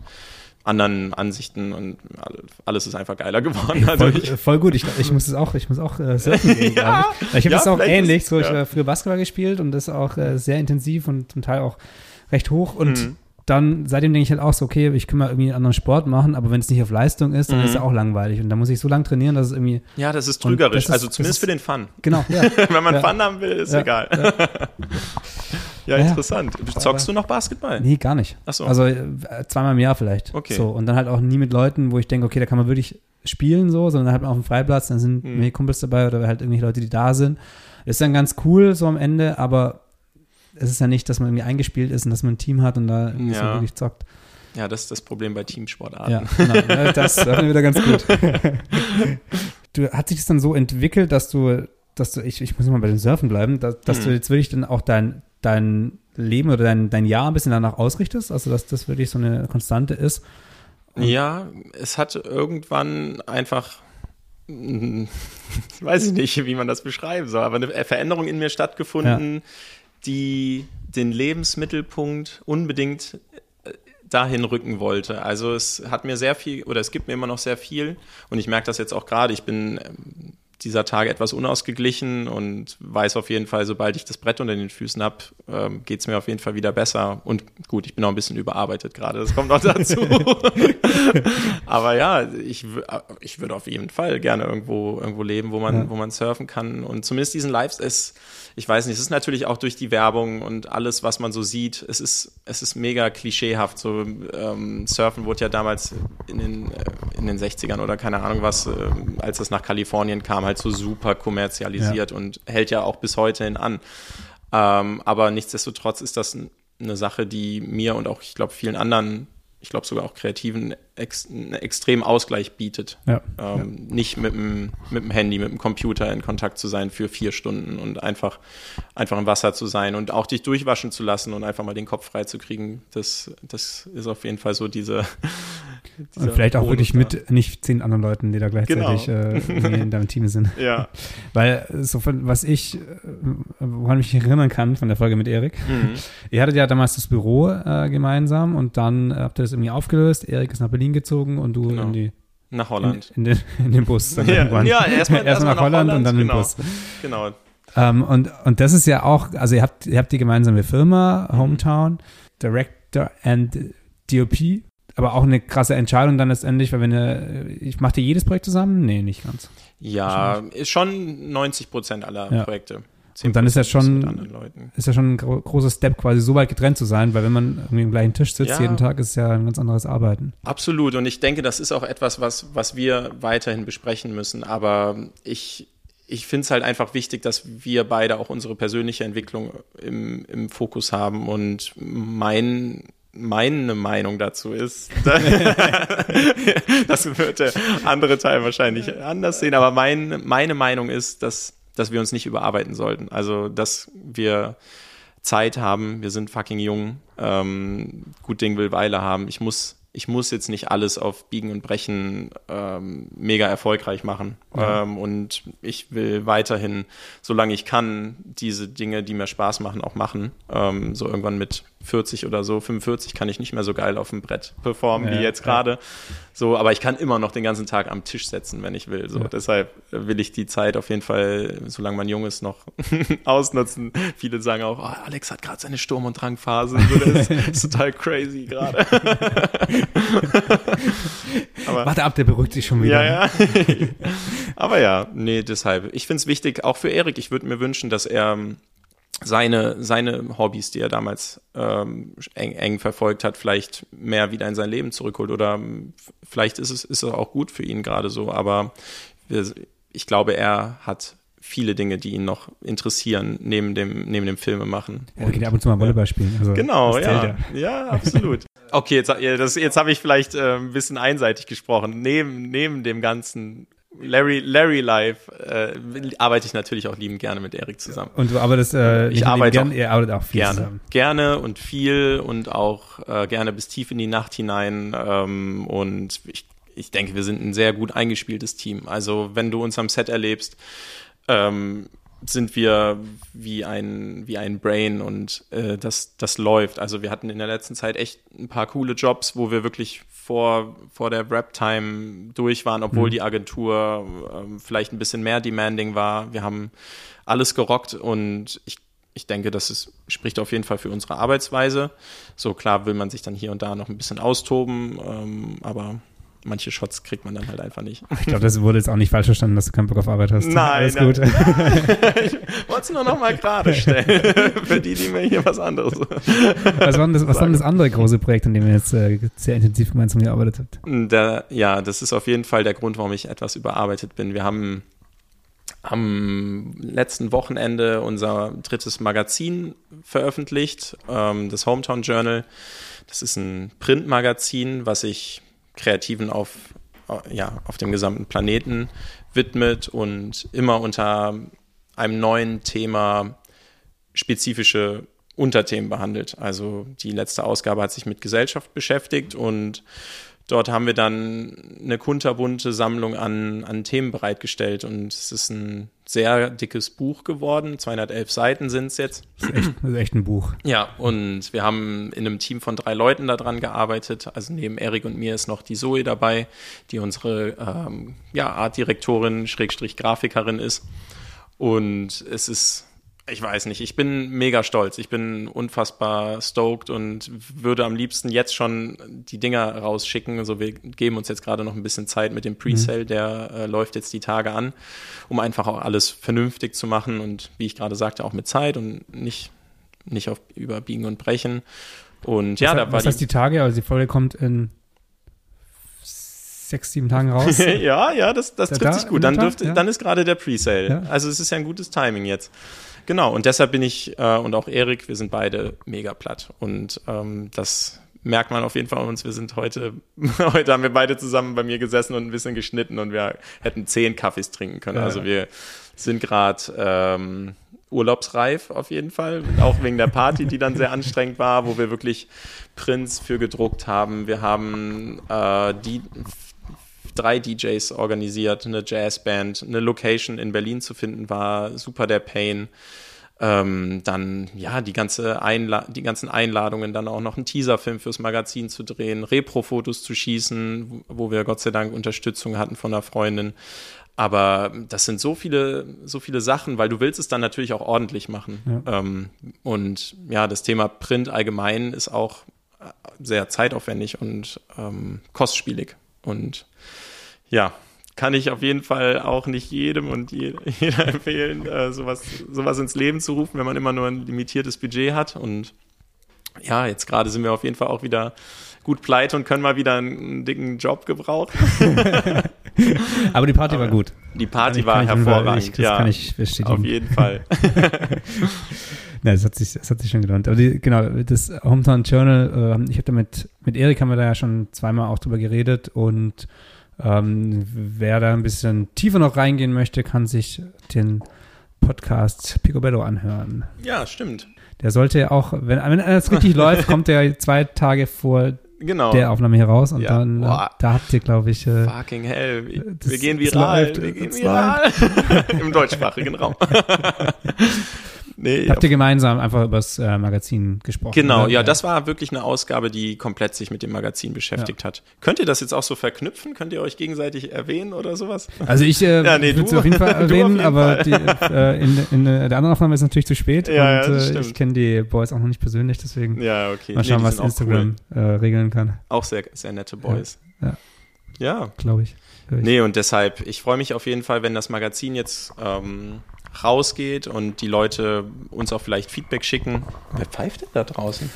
anderen Ansichten und alle- alles ist einfach geiler geworden. Also Voll, ich, voll gut. Ich, ich muss es auch, ich muss auch äh, surfen gehen. Ja. ich ich habe Ja, das auch ähnlich. ist- So, ich ja. habe früher Basketball gespielt und das auch äh, sehr intensiv und zum Teil auch recht hoch. Und Mhm. Dann seitdem denke ich halt auch so, okay, ich kann mal irgendwie einen anderen Sport machen, aber wenn es nicht auf Leistung ist, dann Mhm. ist es auch langweilig. Und da muss ich so lange trainieren, dass es irgendwie ja, das ist trügerisch. das ist- also zumindest ist- für den Fun. genau. Ja. Wenn man Ja. Fun haben will, ist Ja. egal. Ja. Interessant. Zockst du noch Basketball? Nee, gar nicht. Ach so. Also äh, zweimal im Jahr vielleicht. Okay. So, und dann halt auch nie mit Leuten, wo ich denke, okay, da kann man wirklich spielen so, sondern halt auf dem Freiplatz, dann sind Mhm. Kumpels dabei oder halt irgendwelche Leute, die da sind. Ist dann ganz cool so am Ende, aber es ist ja nicht, dass man irgendwie eingespielt ist und dass man ein Team hat und da Ja. wirklich zockt. Ja, das ist das Problem bei Teamsportarten. Ja, genau. Ja, das war wieder ganz gut. du, hat sich das dann so entwickelt, dass du, dass du, ich, ich muss mal bei den Surfen bleiben, dass, dass Mhm. du jetzt wirklich dann auch dein, dein Leben oder dein, dein Jahr ein bisschen danach ausrichtest, also dass das wirklich so eine Konstante ist. Ja, es hat irgendwann einfach, weiß ich nicht, wie man das beschreiben soll, aber eine Veränderung in mir stattgefunden, die den Lebensmittelpunkt unbedingt äh, dahin rücken wollte. Also es hat mir sehr viel, oder es gibt mir immer noch sehr viel und ich merke das jetzt auch gerade, ich bin ähm, dieser Tage etwas unausgeglichen und weiß auf jeden Fall, sobald ich das Brett unter den Füßen habe, ähm, geht es mir auf jeden Fall wieder besser. Und gut, ich bin auch ein bisschen überarbeitet gerade, das kommt noch dazu. Aber ja, ich, wü- ich würde auf jeden Fall gerne irgendwo, irgendwo leben, wo man, Ja. wo man surfen kann. Und zumindest diesen Lifestyle ist, ich weiß nicht, es ist natürlich auch durch die Werbung und alles, was man so sieht, es ist, es ist mega klischeehaft. So, ähm, Surfen wurde ja damals in den, äh, in den 60ern oder keine Ahnung was, äh, als das nach Kalifornien kam, halt so super kommerzialisiert und hält ja auch bis heute hin an. Ähm, aber nichtsdestotrotz ist das eine Sache, die mir und auch, ich glaube, vielen anderen, ich glaube sogar auch Kreativen, ex einen extremen Ausgleich bietet. Ja. Ähm, Nicht mit dem, mit dem Handy, mit dem Computer in Kontakt zu sein für vier Stunden und einfach, einfach im Wasser zu sein und auch dich durchwaschen zu lassen und einfach mal den Kopf frei zu kriegen. Das, das ist auf jeden Fall so diese. Und vielleicht auch Bonus wirklich mit nicht zehn anderen Leuten, die da gleichzeitig Genau. äh, in deinem Team sind. Ja. Weil äh, so von was ich, äh, woran ich mich erinnern kann von der Folge mit Erik, Mhm. ihr hattet ja damals das Büro äh, gemeinsam und dann äh, habt ihr das irgendwie aufgelöst. Erik ist nach Berlin gezogen und du Genau. in die Nach in, Holland. in, den, in den Bus. Dann Ja, irgendwann. ja, erstmal- erstmal nach Holland, und dann in den genau. Bus. Genau. Ähm, und, und das ist ja auch, also ihr habt, ihr habt die gemeinsame Firma, Mhm. Hometown, Director and DOP, aber auch eine krasse Entscheidung dann letztendlich, weil wenn ihr, ich macht ihr jedes Projekt zusammen? Nee, nicht ganz. Ja, ist schon 90 Prozent aller Ja. Projekte. Und dann ist ja 10% schon-. Ist ja schon ein gro großer Step, quasi so weit getrennt zu sein, weil wenn man irgendwie am gleichen Tisch sitzt Ja. jeden Tag, ist es ja ein ganz anderes Arbeiten. Absolut. Und ich denke, das ist auch etwas, was, was wir weiterhin besprechen müssen. Aber ich, ich finde es halt einfach wichtig, dass wir beide auch unsere persönliche Entwicklung im, im Fokus haben. Und mein, meine Meinung dazu ist, das wird der andere Teil wahrscheinlich anders sehen, aber mein, meine Meinung ist, dass, dass wir uns nicht überarbeiten sollten. Also, dass wir Zeit haben, wir sind fucking jung, ähm, gut Ding will Weile haben. Ich muss, ich muss jetzt nicht alles auf Biegen und Brechen ähm, mega erfolgreich machen. Ja. Ähm, und ich will weiterhin, solange ich kann, diese Dinge, die mir Spaß machen, auch machen. Ähm, so irgendwann mit 40 oder so, 45 kann ich nicht mehr so geil auf dem Brett performen Ja, wie jetzt ja. gerade. So, aber ich kann immer noch den ganzen Tag am Tisch setzen, wenn ich will. So, Ja. deshalb will ich die Zeit auf jeden Fall, solange man jung ist, noch ausnutzen. Viele sagen auch, oh, Alex hat gerade seine Sturm- und Drangphase. So, das ist total crazy gerade. aber Warte ab, der beruhigt sich schon wieder. ja, ja. Aber ja, nee, deshalb. Ich finde es wichtig, auch für Erik, ich würde mir wünschen, dass er seine, seine Hobbys, die er damals ähm, eng, eng verfolgt hat, vielleicht mehr wieder in sein Leben zurückholt. Oder vielleicht ist es, ist es auch gut für ihn gerade so, aber ich glaube, er hat viele Dinge, die ihn noch interessieren, neben dem, neben dem Filme machen. Ja, gehen ja ab und zu mal Volleyball spielen. Also Genau, ja. Ja, absolut. Okay, jetzt, jetzt habe ich vielleicht äh, ein bisschen einseitig gesprochen. Neben, neben dem ganzen Larry, Larry Live äh, arbeite ich natürlich auch liebend gerne mit Erik zusammen. Und du arbeitest, äh, Ich arbeite gern, auch ihr arbeitet auch viel Gerne. zusammen. Gerne und viel und auch äh, gerne bis tief in die Nacht hinein. Ähm, und ich, ich denke, wir sind ein sehr gut eingespieltes Team. Also wenn du uns am Set erlebst, ähm, sind wir wie ein, wie ein Brain und äh, das, das läuft. Also wir hatten in der letzten Zeit echt ein paar coole Jobs, wo wir wirklich vor, vor der Rap-Time durch waren, obwohl die Agentur ähm, vielleicht ein bisschen mehr demanding war. Wir haben alles gerockt und ich, ich denke, das ist, spricht auf jeden Fall für unsere Arbeitsweise. So klar will man sich dann hier und da noch ein bisschen austoben, ähm, aber manche Shots kriegt man dann halt einfach nicht. Ich glaube, das wurde jetzt auch nicht falsch verstanden, dass du keinen Bock auf Arbeit hast. Nein, Alles nein. gut. Wollt's nur noch mal gerade stellen. Für die, die mir hier was anderes. Was war denn das, was war denn das andere große Projekt, an dem ihr jetzt äh, sehr intensiv gemeinsam gearbeitet habt? Der, ja, das ist auf jeden Fall der Grund, warum ich etwas überarbeitet bin. Wir haben am letzten Wochenende unser drittes Magazin veröffentlicht, ähm, das Hometown Journal. Das ist ein Printmagazin, was sich Kreativen auf, ja, auf dem gesamten Planeten widmet und immer unter einem neuen Thema spezifische Unterthemen behandelt. Also die letzte Ausgabe hat sich mit Gesellschaft beschäftigt und dort haben wir dann eine kunterbunte Sammlung an, an Themen bereitgestellt und es ist ein sehr dickes Buch geworden. 211 Seiten sind es jetzt. Das ist, echt, das ist echt ein Buch. Ja, und wir haben in einem Team von drei Leuten daran gearbeitet. Also neben Erik und mir ist noch die Zoe dabei, die unsere ähm, ja, Artdirektorin, Schrägstrich Grafikerin ist. Und es ist, ich weiß nicht, ich bin mega stolz. Ich bin unfassbar stoked und würde am liebsten jetzt schon die Dinger rausschicken. Also wir geben uns jetzt gerade noch ein bisschen Zeit mit dem Presale, der äh, läuft jetzt die Tage an, um einfach auch alles vernünftig zu machen und wie ich gerade sagte, auch mit Zeit und nicht, nicht auf überbiegen und brechen. Und ja, was, da war was heißt die Tage? Also die Folge kommt in sechs, sieben Tagen raus. ja, ja, das, das Da- trifft sich gut. Dann, dürfte, ja. dann ist gerade der Presale. Ja. Also es ist ja ein gutes Timing jetzt. Genau, und deshalb bin ich äh, und auch Erik, wir sind beide mega platt. Und ähm, das merkt man auf jeden Fall an uns. Wir sind heute, heute haben wir beide zusammen bei mir gesessen und ein bisschen geschnitten und wir hätten zehn Kaffees trinken können. Ja. Also wir sind gerade ähm, urlaubsreif auf jeden Fall, auch wegen der Party, die dann sehr anstrengend war, wo wir wirklich Prints für gedruckt haben. Wir haben äh, die drei DJs organisiert, eine Jazzband, eine Location in Berlin zu finden war super der Pain. Ähm, dann ja die ganze Einla die ganzen Einladungen, dann auch noch einen Teaserfilm fürs Magazin zu drehen, Repro-Fotos zu schießen, wo wir Gott sei Dank Unterstützung hatten von einer Freundin. Aber das sind so viele, so viele Sachen, weil du willst es dann natürlich auch ordentlich machen. Ähm, und ja, das Thema Print allgemein ist auch sehr zeitaufwendig und ähm, kostspielig. Und ja, kann ich auf jeden Fall auch nicht jedem und je, jeder empfehlen, äh, sowas, sowas ins Leben zu rufen, wenn man immer nur ein limitiertes Budget hat. Und ja, jetzt gerade sind wir auf jeden Fall auch wieder gut pleite und können mal wieder einen, dicken Job gebrauchen. Aber die Party war gut. Die Party war hervorragend. ich- das ja, kann ich bestätigen. auf jeden Fall. Ja, das hat sich, das hat sich schon gelohnt. Aber die, genau, das Hometown Journal, ähm, ich habe da mit, mit Erik haben wir da ja schon zweimal auch drüber geredet und ähm, wer da ein bisschen tiefer noch reingehen möchte, kann sich den Podcast Picobello anhören. ja, stimmt. Der sollte auch, wenn, wenn alles richtig läuft, kommt der zwei Tage vor Genau. der Aufnahme hier raus und Ja. dann, äh, Boah. da habt ihr, glaube ich, äh, Fucking hell. Wir, Das- wir gehen viral. läuft, wir gehen viral. Im deutschsprachigen Raum. nee, habt ihr gemeinsam einfach übers äh, Magazin gesprochen. Genau, oder? ja, das war wirklich eine Ausgabe, die komplett sich mit dem Magazin beschäftigt hat. Könnt ihr das jetzt auch so verknüpfen? Könnt ihr euch gegenseitig erwähnen oder sowas? Also ich äh, Ja, nee, würde es auf jeden Fall erwähnen, jeden aber Fall. die, äh, in, in der anderen Aufnahme ist natürlich zu spät Ja, ja, und das äh, ich kenne die Boys auch noch nicht persönlich, deswegen Ja, okay. mal schauen, die was Instagram äh, regeln kann, Cool. Auch sehr, sehr nette Boys. Ja. Ja. glaube ich. Glaub ich. Nee, und deshalb, ich freue mich auf jeden Fall, wenn das Magazin jetzt ähm, rausgeht und die Leute uns auch vielleicht Feedback schicken. Wer pfeift denn da draußen?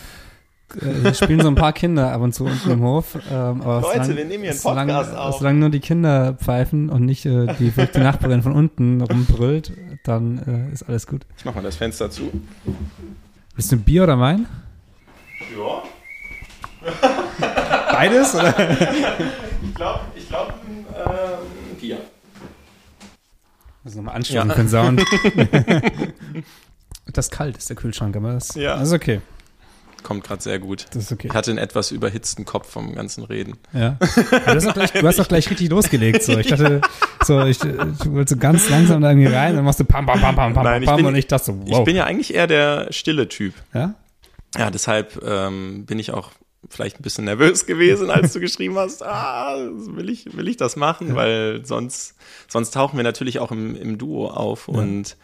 Äh, es spielen so ein paar Kinder ab und zu unten im Hof. Ähm, aber Leute, solange, wir nehmen hier einen solange, Podcast auf. Solange nur die Kinder pfeifen und nicht äh, die, die Nachbarin von unten rumbrüllt, dann äh, ist alles gut. Ich mach mal das Fenster zu. Bist du ein Bier oder Wein? Ja. Beides? Oder? Ich glaube, ich glaube, ähm, Bier. Also nochmal anstellen ja. den Sound. das ist kalt, ist der Kühlschrank, aber das, ja. das ist okay. Kommt gerade sehr gut. Das ist okay. Ich hatte einen etwas überhitzten Kopf vom ganzen Reden. Ja. du, hast gleich, du hast doch gleich richtig losgelegt. So. Ich dachte, so, ich, du wolltest so ganz langsam da irgendwie rein, dann machst du pam, pam, pam, pam, pam, Nein, pam, bin, und ich dachte so, wow. Ich bin ja eigentlich eher der stille Typ. Ja? Ja, deshalb ähm, bin ich auch vielleicht ein bisschen nervös gewesen, als du geschrieben hast, ah, will ich, will ich das machen, ja. weil sonst, sonst tauchen wir natürlich auch im, im Duo auf ja. und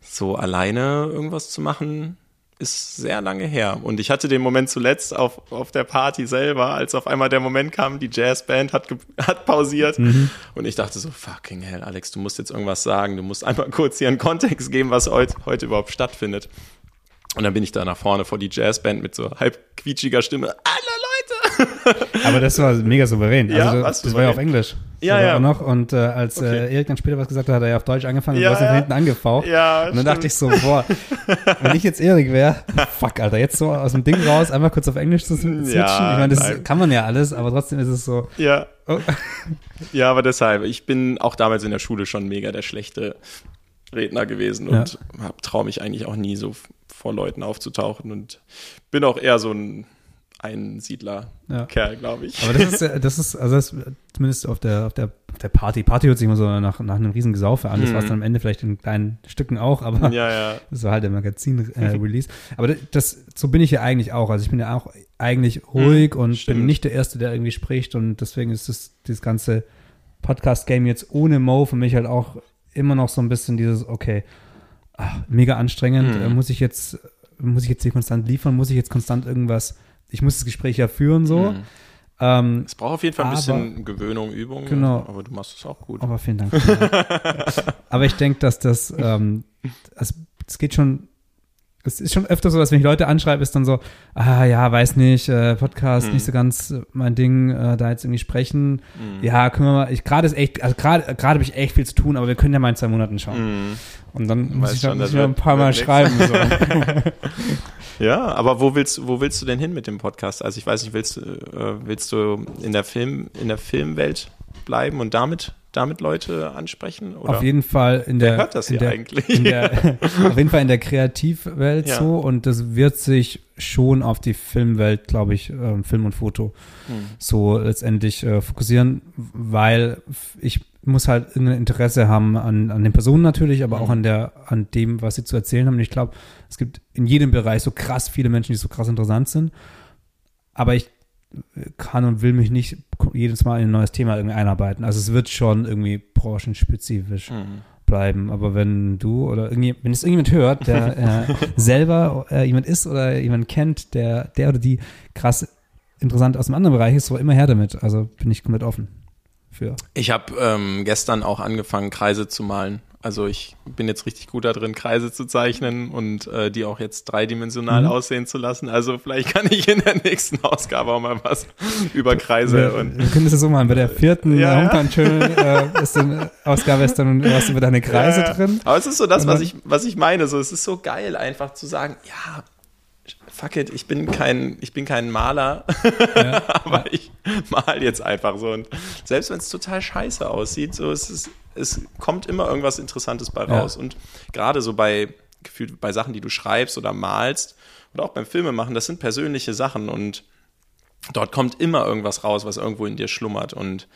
so alleine irgendwas zu machen, ist sehr lange her. Und ich hatte den Moment zuletzt auf, auf der Party selber, als auf einmal der Moment kam, die Jazzband hat, hat pausiert. Mhm. Und ich dachte so, fucking hell, Alex, du musst jetzt irgendwas sagen. Du musst einmal kurz hier einen Kontext geben, was heute, heute überhaupt stattfindet. Und dann bin ich da nach vorne vor die Jazzband mit so halb quietschiger Stimme. Alle Leute! Aber das war mega souverän. Ja, also, das, das war ja auf Englisch. Ja, ja. Auch noch. Und äh, als äh, okay. äh, Erik dann später was gesagt hat, hat er ja auf Deutsch angefangen ja, und du hast ja. hinten angefaucht. Ja, und dann stimmt. dachte ich so, boah, wenn ich jetzt Erik wäre, fuck, Alter, jetzt so aus dem Ding raus, einfach kurz auf Englisch zu switchen. Ja, ich meine, das nein. kann man ja alles, aber trotzdem ist es so. Ja. Oh. Ja, aber deshalb, ich bin auch damals in der Schule schon mega der schlechte Redner gewesen und ja. traue mich eigentlich auch nie so vor Leuten aufzutauchen und bin auch eher so ein Einsiedler-Kerl, ja. glaube ich. Aber das ist, das ist, also das, zumindest auf der, auf der, auf der Party. Party hört sich immer so nach, nach einem riesen Gesaufe an. Das mhm. war es dann am Ende vielleicht in kleinen Stücken auch, aber ja, ja. das war halt der Magazin-Release. Äh, aber das, so bin ich ja eigentlich auch. Also ich bin ja auch eigentlich ruhig mhm, und stimmt. bin nicht der Erste, der irgendwie spricht und deswegen ist das, dieses ganze Podcast-Game jetzt ohne Mo für mich halt auch immer noch so ein bisschen dieses, okay, ach, mega anstrengend. Mhm. Äh, muss ich jetzt, muss ich jetzt hier konstant liefern? Muss ich jetzt konstant irgendwas? Ich muss das Gespräch ja führen so. Mhm. Ähm, es braucht auf jeden Fall ein aber, bisschen Gewöhnung, Übung. Genau. Aber du machst es auch gut. Aber vielen Dank. aber ich denke, dass das, ähm, also, es geht schon es ist schon öfter so, dass wenn ich Leute anschreibe, ist dann so, ah ja, weiß nicht, äh, Podcast, mhm. nicht so ganz mein Ding, äh, da jetzt irgendwie sprechen. Mhm. Ja, können wir mal, ich gerade ist echt, also gerade gerade habe ich echt viel zu tun, aber wir können ja mal in zwei Monaten schauen. Mhm. Und dann muss ich, schon, muss ich ein paar Mal schreiben. So. ja, aber wo willst, wo willst du denn hin mit dem Podcast? Also ich weiß nicht, willst, äh, willst du in der Film, in der Filmwelt bleiben und damit damit Leute ansprechen? Oder? Auf jeden Fall in der. Wer hört das hier der, eigentlich? Der, auf jeden Fall in der Kreativwelt ja. so und das wird sich schon auf die Filmwelt, glaube ich, äh, Film und Foto hm. so letztendlich äh, fokussieren, weil ich muss halt irgendein Interesse haben an, an den Personen natürlich, aber hm. auch an der, an dem, was sie zu erzählen haben. Und ich glaube, es gibt in jedem Bereich so krass viele Menschen, die so krass interessant sind. Aber ich kann und will mich nicht jedes Mal in ein neues Thema irgendwie einarbeiten. Also es wird schon irgendwie branchenspezifisch mhm. bleiben. Aber wenn du oder wenn es irgendjemand hört, der äh, selber äh, jemand ist oder jemand kennt, der, der oder die krass interessant aus einem anderen Bereich ist, so immer her damit. Also bin ich komplett offen für. Ich habe ähm, gestern auch angefangen, Kreise zu malen. Also ich bin jetzt richtig gut da drin, Kreise zu zeichnen und äh, die auch jetzt dreidimensional mhm. aussehen zu lassen. Also vielleicht kann ich in der nächsten Ausgabe auch mal was über Kreise wir, und. Wir können das so machen. Bei der vierten ja, Hometown Channel äh, ist dann, Ausgabe ist dann was über deine Kreise ja, drin. Aber es ist so das, was ich, was ich meine. So, es ist so geil, einfach zu sagen, ja, fuck it, ich bin kein, ich bin kein Maler, ja, aber ja. ich mal jetzt einfach so. Und selbst wenn es total scheiße aussieht, so es ist es kommt immer irgendwas Interessantes bei raus. Ja. Und gerade so bei gefühlt bei Sachen, die du schreibst oder malst oder auch beim Filmemachen, das sind persönliche Sachen und dort kommt immer irgendwas raus, was irgendwo in dir schlummert. Und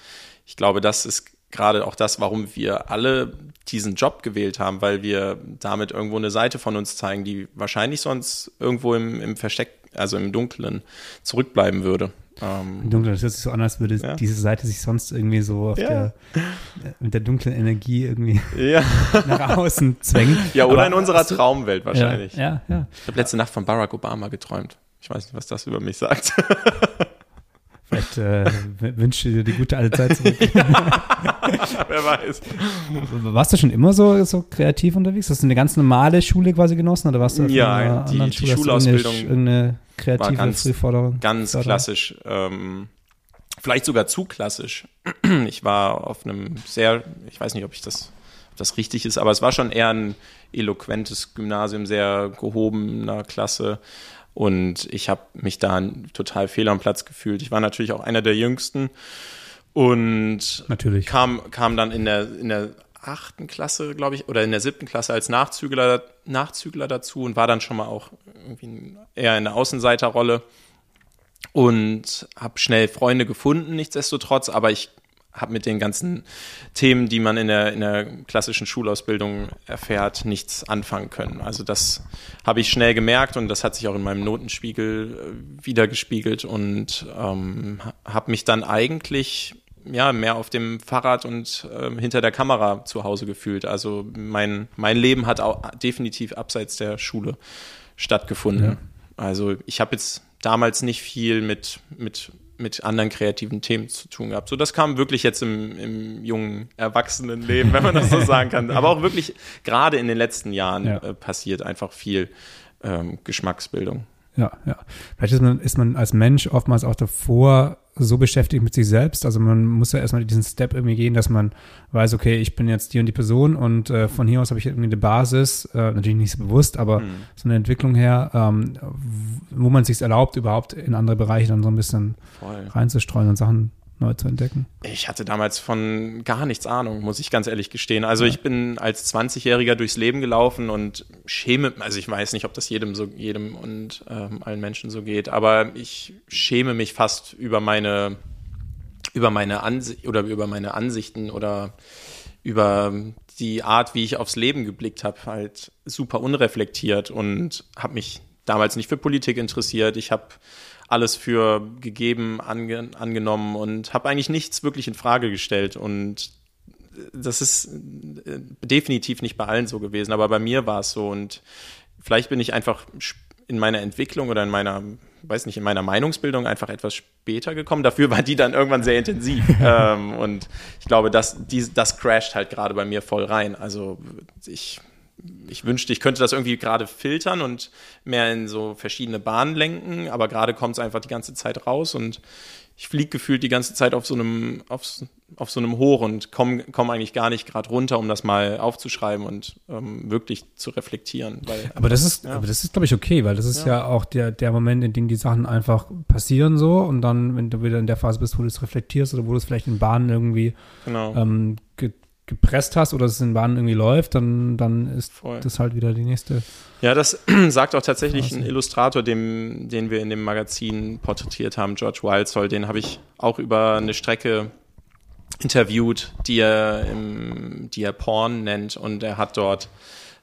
ich glaube, das ist gerade auch das, warum wir alle diesen Job gewählt haben, weil wir damit irgendwo eine Seite von uns zeigen, die wahrscheinlich sonst irgendwo im, im Versteck, also im Dunklen, zurückbleiben würde. Ähm, Im Dunkeln, das hört sich so an, als würde ja. diese Seite sich sonst irgendwie so ja. der, mit der dunklen Energie irgendwie ja. nach außen zwängen. Ja, oder Aber in unserer Traumwelt wahrscheinlich. Ja, ja. Ich habe letzte Nacht von Barack Obama geträumt. Ich weiß nicht, was das über mich sagt. Vielleicht äh, wünsche dir die gute alte Zeit zurück. Wer weiß. Warst du schon immer so, so kreativ unterwegs? Hast du eine ganz normale Schule quasi genossen oder warst du ja, die, die Schule, Schulausbildung irgendeine, kreative ganz, Frühforderung? Ganz Förderung? klassisch. Ähm, vielleicht sogar zu klassisch. Ich war auf einem sehr, ich weiß nicht, ob ich das, ob das richtig ist, aber es war schon eher ein eloquentes Gymnasium, sehr gehobener Klasse. Und ich habe mich da total fehl am Platz gefühlt. Ich war natürlich auch einer der Jüngsten und natürlich. Kam, kam dann in der, in der achten Klasse, glaube ich, oder in der siebten Klasse als Nachzügler, Nachzügler dazu und war dann schon mal auch irgendwie eher in der Außenseiterrolle und habe schnell Freunde gefunden, nichtsdestotrotz, aber ich habe mit den ganzen Themen, die man in der, in der klassischen Schulausbildung erfährt, nichts anfangen können. Also das habe ich schnell gemerkt und das hat sich auch in meinem Notenspiegel äh, wiedergespiegelt und ähm, habe mich dann eigentlich ja, mehr auf dem Fahrrad und äh, hinter der Kamera zu Hause gefühlt. Also mein, mein Leben hat auch definitiv abseits der Schule stattgefunden. Ja. Also ich habe jetzt damals nicht viel mit, mit, mit anderen kreativen Themen zu tun gehabt. So, das kam wirklich jetzt im, im jungen Erwachsenenleben, wenn man das so sagen kann. Aber auch wirklich gerade in den letzten Jahren ja. äh, passiert einfach viel ähm, Geschmacksbildung. Ja, ja. Vielleicht ist man, ist man als Mensch oftmals auch davor so beschäftigt mit sich selbst. Also man muss ja erstmal diesen Step irgendwie gehen, dass man weiß, okay, ich bin jetzt die und die Person und äh, von hier aus habe ich irgendwie eine Basis, äh, natürlich nicht so bewusst, aber mhm. so eine Entwicklung her, ähm, wo man sich erlaubt, überhaupt in andere Bereiche dann so ein bisschen Voll. reinzustreuen und Sachen neu zu entdecken? Ich hatte damals von gar nichts Ahnung, muss ich ganz ehrlich gestehen. Also ja. ich bin als 20-Jähriger durchs Leben gelaufen und schäme, also ich weiß nicht, ob das jedem so, jedem und ähm, allen Menschen so geht, aber ich schäme mich fast über meine, über meine Ansicht oder über meine Ansichten oder über die Art, wie ich aufs Leben geblickt habe, halt super unreflektiert und habe mich damals nicht für Politik interessiert. Ich habe alles für gegeben ange angenommen und habe eigentlich nichts wirklich in Frage gestellt und das ist äh, definitiv nicht bei allen so gewesen, aber bei mir war es so und vielleicht bin ich einfach in meiner Entwicklung oder in meiner, weiß nicht, in meiner Meinungsbildung einfach etwas später gekommen. Dafür war die dann irgendwann sehr intensiv. ähm, und ich glaube, das, die, das crasht halt gerade bei mir voll rein. Also ich ich wünschte, ich könnte das irgendwie gerade filtern und mehr in so verschiedene Bahnen lenken, aber gerade kommt es einfach die ganze Zeit raus und ich fliege gefühlt die ganze Zeit auf so einem, auf, auf so einem Hoch und komme komm eigentlich gar nicht gerade runter, um das mal aufzuschreiben und ähm, wirklich zu reflektieren. Weil, aber das ist, ja. aber das ist, glaube ich, okay, weil das ist ja. ja, auch der, der Moment, in dem die Sachen einfach passieren so und dann, wenn du wieder in der Phase bist, wo du es reflektierst oder wo du es vielleicht in Bahnen irgendwie genau. ähm, gepresst hast oder es in Bahnen irgendwie läuft, dann, dann ist Voll. das halt wieder die nächste. Ja, das sagt auch tatsächlich ein Illustrator, dem, den wir in dem Magazin porträtiert haben, George Wildsoll, den habe ich auch über eine Strecke interviewt, die er, im, die er Porn nennt und er hat dort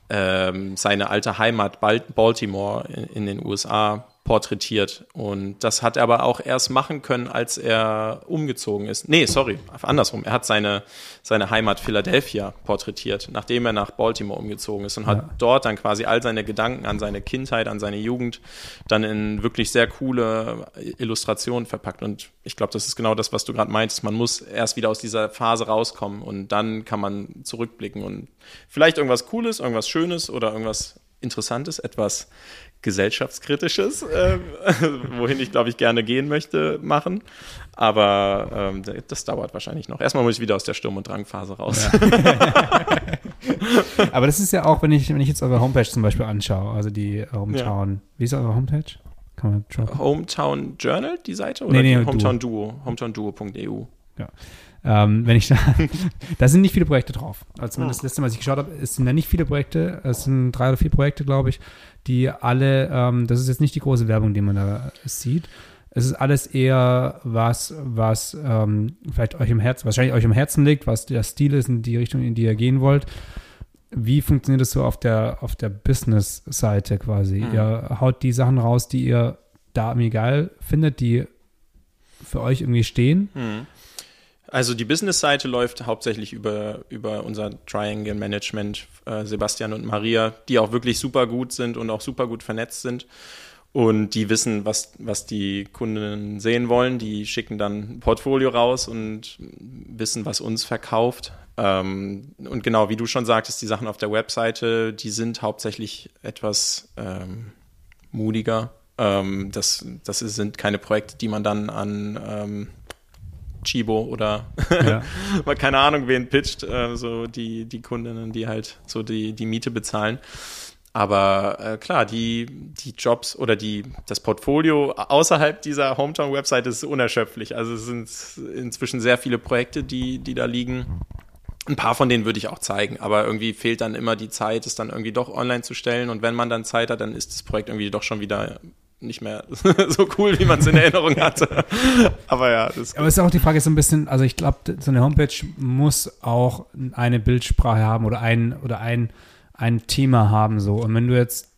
ähm, seine alte Heimat Baltimore in, in den USA porträtiert. Und das hat er aber auch erst machen können, als er umgezogen ist. Nee, sorry, andersrum. Er hat seine, seine Heimat Philadelphia porträtiert, nachdem er nach Baltimore umgezogen ist und ja. hat dort dann quasi all seine Gedanken an seine Kindheit, an seine Jugend dann in wirklich sehr coole Illustrationen verpackt. Und ich glaube, das ist genau das, was du gerade meintest. Man muss erst wieder aus dieser Phase rauskommen und dann kann man zurückblicken und vielleicht irgendwas Cooles, irgendwas Schönes oder irgendwas Interessantes, etwas gesellschaftskritisches, äh, wohin ich glaube ich gerne gehen möchte, machen. Aber ähm, das dauert wahrscheinlich noch. Erstmal muss ich wieder aus der Sturm- und Drangphase raus. Ja. Aber das ist ja auch, wenn ich, wenn ich jetzt eure Homepage zum Beispiel anschaue, also die Hometown, ja. wie ist eure Homepage? Kann man droppen? Hometown Journal, die Seite? Oder nee, nee, Hometown Duo? Hometownduo.eu. Ja. Ähm, wenn ich da, da sind nicht viele Projekte drauf. Also zumindest oh. das letzte Mal, als ich geschaut habe, es sind da nicht viele Projekte, es sind drei oder vier Projekte, glaube ich, die alle, ähm, das ist jetzt nicht die große Werbung, die man da sieht. Es ist alles eher was, was ähm, vielleicht euch im Herzen, wahrscheinlich euch im Herzen liegt, was der Stil ist in die Richtung, in die ihr gehen wollt. Wie funktioniert das so auf der, auf der Business-Seite quasi? Mhm. Ihr haut die Sachen raus, die ihr da irgendwie geil findet, die für euch irgendwie stehen. Mhm. Also die Business-Seite läuft hauptsächlich über, über unser Triangle Management, äh, Sebastian und Maria, die auch wirklich super gut sind und auch super gut vernetzt sind. Und die wissen, was, was die Kunden sehen wollen. Die schicken dann ein Portfolio raus und wissen, was uns verkauft. Ähm, und genau, wie du schon sagtest, die Sachen auf der Webseite, die sind hauptsächlich etwas ähm, mutiger. Ähm, das, das sind keine Projekte, die man dann an ähm, Chibo oder ja. keine Ahnung, wen pitcht, äh, so die, die Kundinnen, die halt so die, die Miete bezahlen. Aber äh, klar, die, die Jobs oder die, das Portfolio außerhalb dieser Hometown-Website ist unerschöpflich. Also es sind inzwischen sehr viele Projekte, die, die da liegen. Ein paar von denen würde ich auch zeigen, aber irgendwie fehlt dann immer die Zeit, es dann irgendwie doch online zu stellen. Und wenn man dann Zeit hat, dann ist das Projekt irgendwie doch schon wieder nicht mehr so cool, wie man es in Erinnerung hatte. Aber ja, das Aber es ist auch die Frage so ein bisschen, also ich glaube, so eine Homepage muss auch eine Bildsprache haben oder ein oder ein, ein Thema haben so. Und wenn du jetzt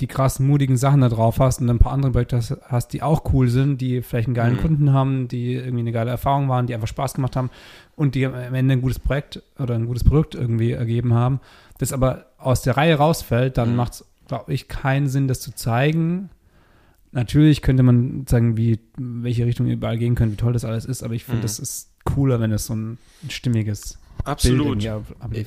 die krassen, mutigen Sachen da drauf hast und ein paar andere Projekte hast, hast, die auch cool sind, die vielleicht einen geilen Mhm. Kunden haben, die irgendwie eine geile Erfahrung waren, die einfach Spaß gemacht haben und die am Ende ein gutes Projekt oder ein gutes Produkt irgendwie ergeben haben, das aber aus der Reihe rausfällt, dann Mhm. macht es, glaube ich, keinen Sinn, das zu zeigen. Natürlich könnte man sagen, wie, welche Richtung überall gehen könnt, wie toll das alles ist, aber ich finde, Mhm. das ist cooler, wenn es so ein, stimmiges absolut.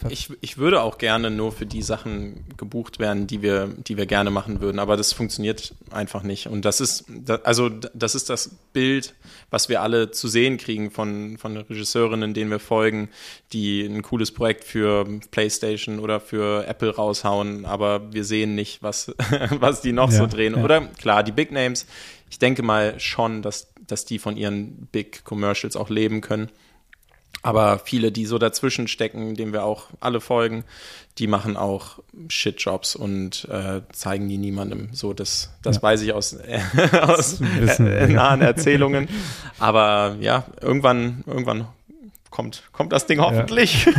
Ich, ich würde auch gerne nur für die Sachen gebucht werden, die wir, die wir gerne machen würden, aber das funktioniert einfach nicht. Und das ist, also das ist das Bild, was wir alle zu sehen kriegen von, von Regisseurinnen, denen wir folgen, die ein cooles Projekt für PlayStation oder für Apple raushauen, aber wir sehen nicht, was, was die noch Ja, so drehen. ja. Oder klar, die Big Names, ich denke mal schon, dass, dass die von ihren Big Commercials auch leben können. Aber viele, die so dazwischen stecken, denen wir auch alle folgen, die machen auch Shitjobs und äh, zeigen die niemandem. So, das, das Ja. weiß ich aus, äh, aus Wissen, äh, ja. nahen Erzählungen. Aber ja, irgendwann, irgendwann kommt, kommt das Ding hoffentlich.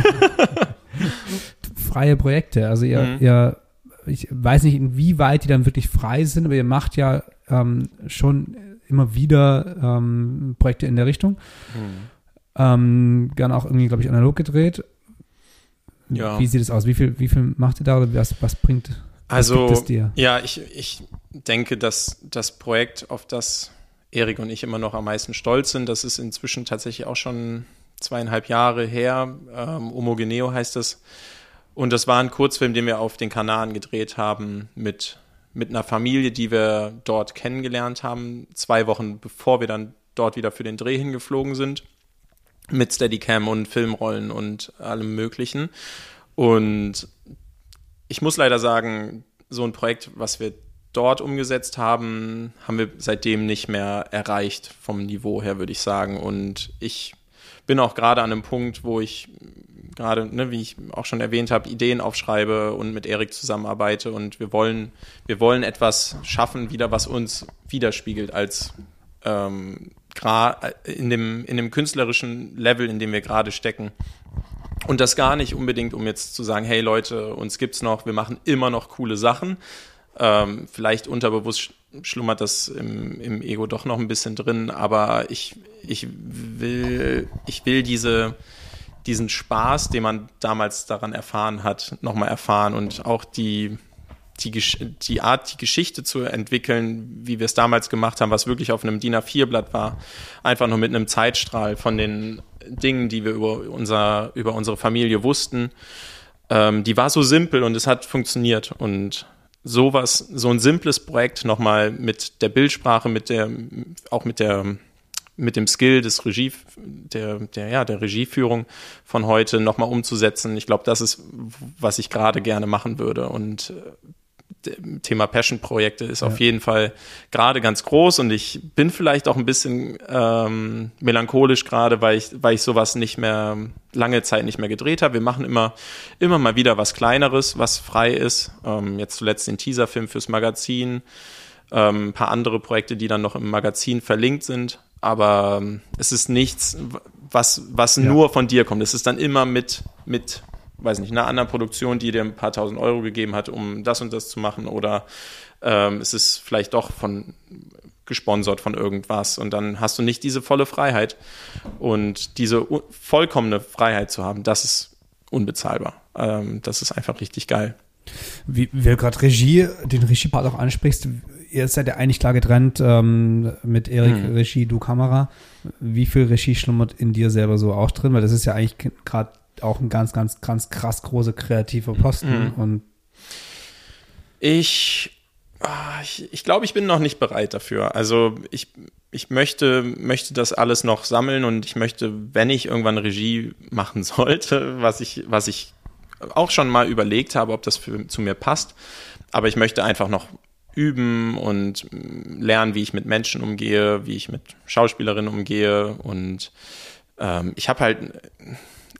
freie Projekte. Also ihr, Mhm. ihr, ich weiß nicht, inwieweit die dann wirklich frei sind, aber ihr macht ja ähm, schon immer wieder ähm, Projekte in der Richtung. Ähm, gern auch irgendwie, glaube ich, analog gedreht. Ja. Wie sieht es aus? Wie viel, wie viel macht ihr da oder was, was bringt Also, gibt es dir? ja, ich, ich denke, dass das Projekt, auf das Erik und ich immer noch am meisten stolz sind, das ist inzwischen tatsächlich auch schon zweieinhalb Jahre her. Ähm, Homogeneo heißt es. Und das war ein Kurzfilm, den wir auf den Kanaren gedreht haben mit, mit einer Familie, die wir dort kennengelernt haben, zwei Wochen bevor wir dann dort wieder für den Dreh hingeflogen sind. Mit Steadicam und Filmrollen und allem Möglichen. Und ich muss leider sagen, so ein Projekt, was wir dort umgesetzt haben, haben wir seitdem nicht mehr erreicht vom Niveau her, würde ich sagen. Und ich bin auch gerade an einem Punkt, wo ich gerade, ne, wie ich auch schon erwähnt habe, Ideen aufschreibe und mit Erik zusammenarbeite und wir wollen, wir wollen etwas schaffen, wieder was uns widerspiegelt als ähm, gra- in dem, in dem künstlerischen Level, in dem wir gerade stecken. Und das gar nicht unbedingt, um jetzt zu sagen, hey Leute, uns gibt's noch, wir machen immer noch coole Sachen. Ähm, vielleicht unterbewusst sch- schlummert das im, im Ego doch noch ein bisschen drin, aber ich, ich will, ich will diese, diesen Spaß, den man damals daran erfahren hat, nochmal erfahren und auch die, die, die Art, die Geschichte zu entwickeln, wie wir es damals gemacht haben, was wirklich auf einem DIN A4-Blatt war, einfach nur mit einem Zeitstrahl von den Dingen, die wir über, unser, über unsere Familie wussten, ähm, die war so simpel und es hat funktioniert. Und sowas, so ein simples Projekt nochmal mit der Bildsprache, mit der, auch mit der, mit dem Skill des Regie, der, der, ja, der Regieführung von heute nochmal umzusetzen. Ich glaube, das ist, was ich gerade gerne machen würde. Und äh, Thema Passion-Projekte ist auf jeden Fall gerade ganz groß und ich bin vielleicht auch ein bisschen ähm, melancholisch gerade, weil ich, weil ich sowas nicht mehr lange Zeit nicht mehr gedreht habe. Wir machen immer, immer mal wieder was Kleineres, was frei ist. Ähm, jetzt zuletzt den Teaserfilm fürs Magazin, ähm, ein paar andere Projekte, die dann noch im Magazin verlinkt sind. Aber ähm, es ist nichts, was, was Ja. nur von dir kommt. Es ist dann immer mit, mit weiß nicht, einer anderen Produktion, die dir ein paar tausend Euro gegeben hat, um das und das zu machen. Oder ähm, es ist vielleicht doch von gesponsert von irgendwas und dann hast du nicht diese volle Freiheit. Und diese vollkommene Freiheit zu haben, das ist unbezahlbar. Ähm, das ist einfach richtig geil. Wie, wie du gerade Regie, den Regiepart auch ansprichst, ihr seid ja eigentlich klar getrennt ähm, mit Erik Mhm. Regie, du Kamera. Wie viel Regie schlummert in dir selber so auch drin? Weil das ist ja eigentlich gerade auch ein ganz, ganz, ganz krass großer kreativer Posten. Mhm. Und Ich, ah, ich, ich glaube, ich bin noch nicht bereit dafür. Also ich, ich möchte, möchte das alles noch sammeln und ich möchte, wenn ich irgendwann Regie machen sollte, was ich, was ich auch schon mal überlegt habe, ob das für, zu mir passt, aber ich möchte einfach noch üben und lernen, wie ich mit Menschen umgehe, wie ich mit Schauspielerinnen umgehe und ähm, ich habe halt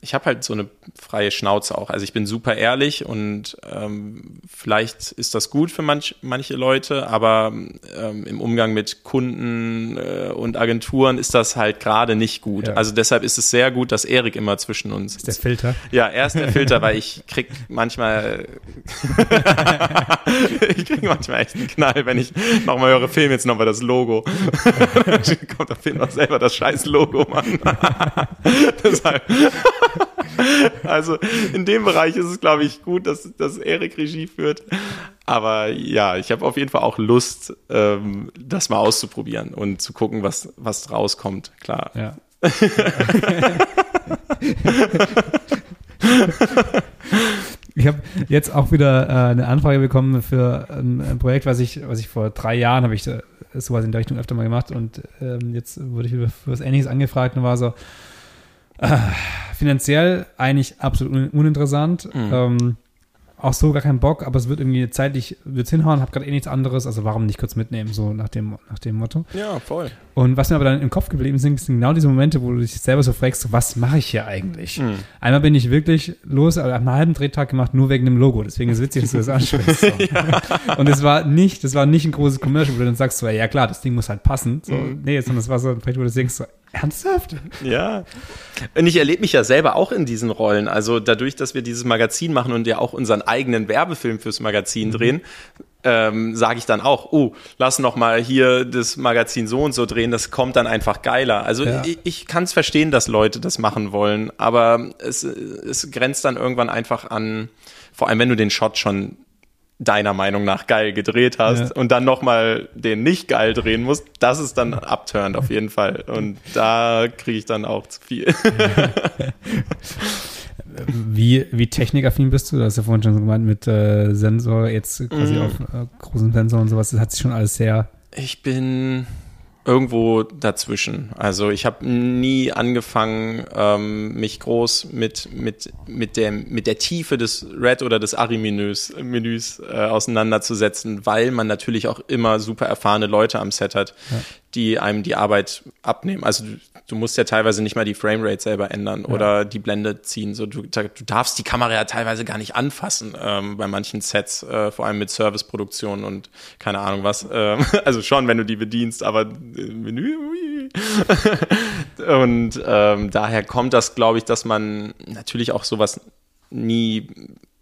ich habe halt so eine freie Schnauze auch. Also ich bin super ehrlich und ähm, vielleicht ist das gut für manch, manche Leute, aber ähm, im Umgang mit Kunden äh, und Agenturen ist das halt gerade nicht gut. Ja. Also deshalb ist es sehr gut, dass Erik immer zwischen uns ist. Der Filter? Ja, er ist der Filter, weil ich krieg manchmal ich krieg manchmal echt einen Knall, wenn ich nochmal höre, Film jetzt nochmal das Logo. kommt auf jeden Fall selber das scheiß Logo, Mann. Deshalb also in dem Bereich ist es, glaube ich, gut, dass, dass Erik Regie führt. Aber ja, ich habe auf jeden Fall auch Lust, ähm, das mal auszuprobieren und zu gucken, was, was rauskommt. Klar. Ja. Ich habe jetzt auch wieder äh, eine Anfrage bekommen für ein, ein, Projekt, was ich, was ich vor drei Jahren habe ich äh, sowas in der Richtung öfter mal gemacht und ähm, jetzt wurde ich für was Ähnliches angefragt und war so, äh, finanziell eigentlich absolut uninteressant. Mhm. Ähm, auch so gar keinen Bock, aber es wird irgendwie zeitlich wird's hinhauen, hab gerade eh nichts anderes, also warum nicht kurz mitnehmen, so nach dem, nach dem Motto. Ja, voll. Und was mir aber dann im Kopf geblieben sind, sind genau diese Momente, wo du dich selber so fragst, was mache ich hier eigentlich? Mhm. Einmal bin ich wirklich los, also einen halben Drehtag gemacht, nur wegen dem Logo. Deswegen ist es witzig, dass du das ansprichst. So. ja. Und es war nicht, das war nicht ein großes Commercial, wo du dann sagst so, ja klar, das Ding muss halt passen. So, mhm. Nee, sondern es war so ein Projekt, wo du denkst so, Ernsthaft? Ja. Und ich erlebe mich ja selber auch in diesen Rollen. Also dadurch, dass wir dieses Magazin machen und ja auch unseren eigenen Werbefilm fürs Magazin mhm. drehen, ähm, sage ich dann auch, oh, lass noch mal hier das Magazin so und so drehen, das kommt dann einfach geiler. Also ja. ich, ich kann es verstehen, dass Leute das machen wollen, aber es, es grenzt dann irgendwann einfach an, vor allem wenn du den Shot schon deiner Meinung nach geil gedreht hast ja. und dann nochmal den nicht geil drehen musst, das ist dann abturnt auf jeden Fall. Und da kriege ich dann auch zu viel. wie, wie technikaffin bist du? Du hast ja vorhin schon so gemeint mit äh, Sensor, jetzt quasi mm. auf äh, großen Sensor und sowas. Das hat sich schon alles sehr. Ich bin irgendwo dazwischen. Also ich habe nie angefangen, ähm, mich groß mit, mit, mit, der, mit der Tiefe des Red oder des Ari-Menüs Menüs, äh, auseinanderzusetzen, weil man natürlich auch immer super erfahrene Leute am Set hat, ja. Die einem die Arbeit abnehmen. Also du, du, musst ja teilweise nicht mal die Framerate selber ändern ja. oder die Blende ziehen. So, du, du darfst die Kamera ja teilweise gar nicht anfassen ähm, bei manchen Sets, äh, vor allem mit Serviceproduktionen und keine Ahnung was. Ähm, also schon, wenn du die bedienst, aber Menü. und ähm, daher kommt das, glaube ich, dass man natürlich auch sowas nie,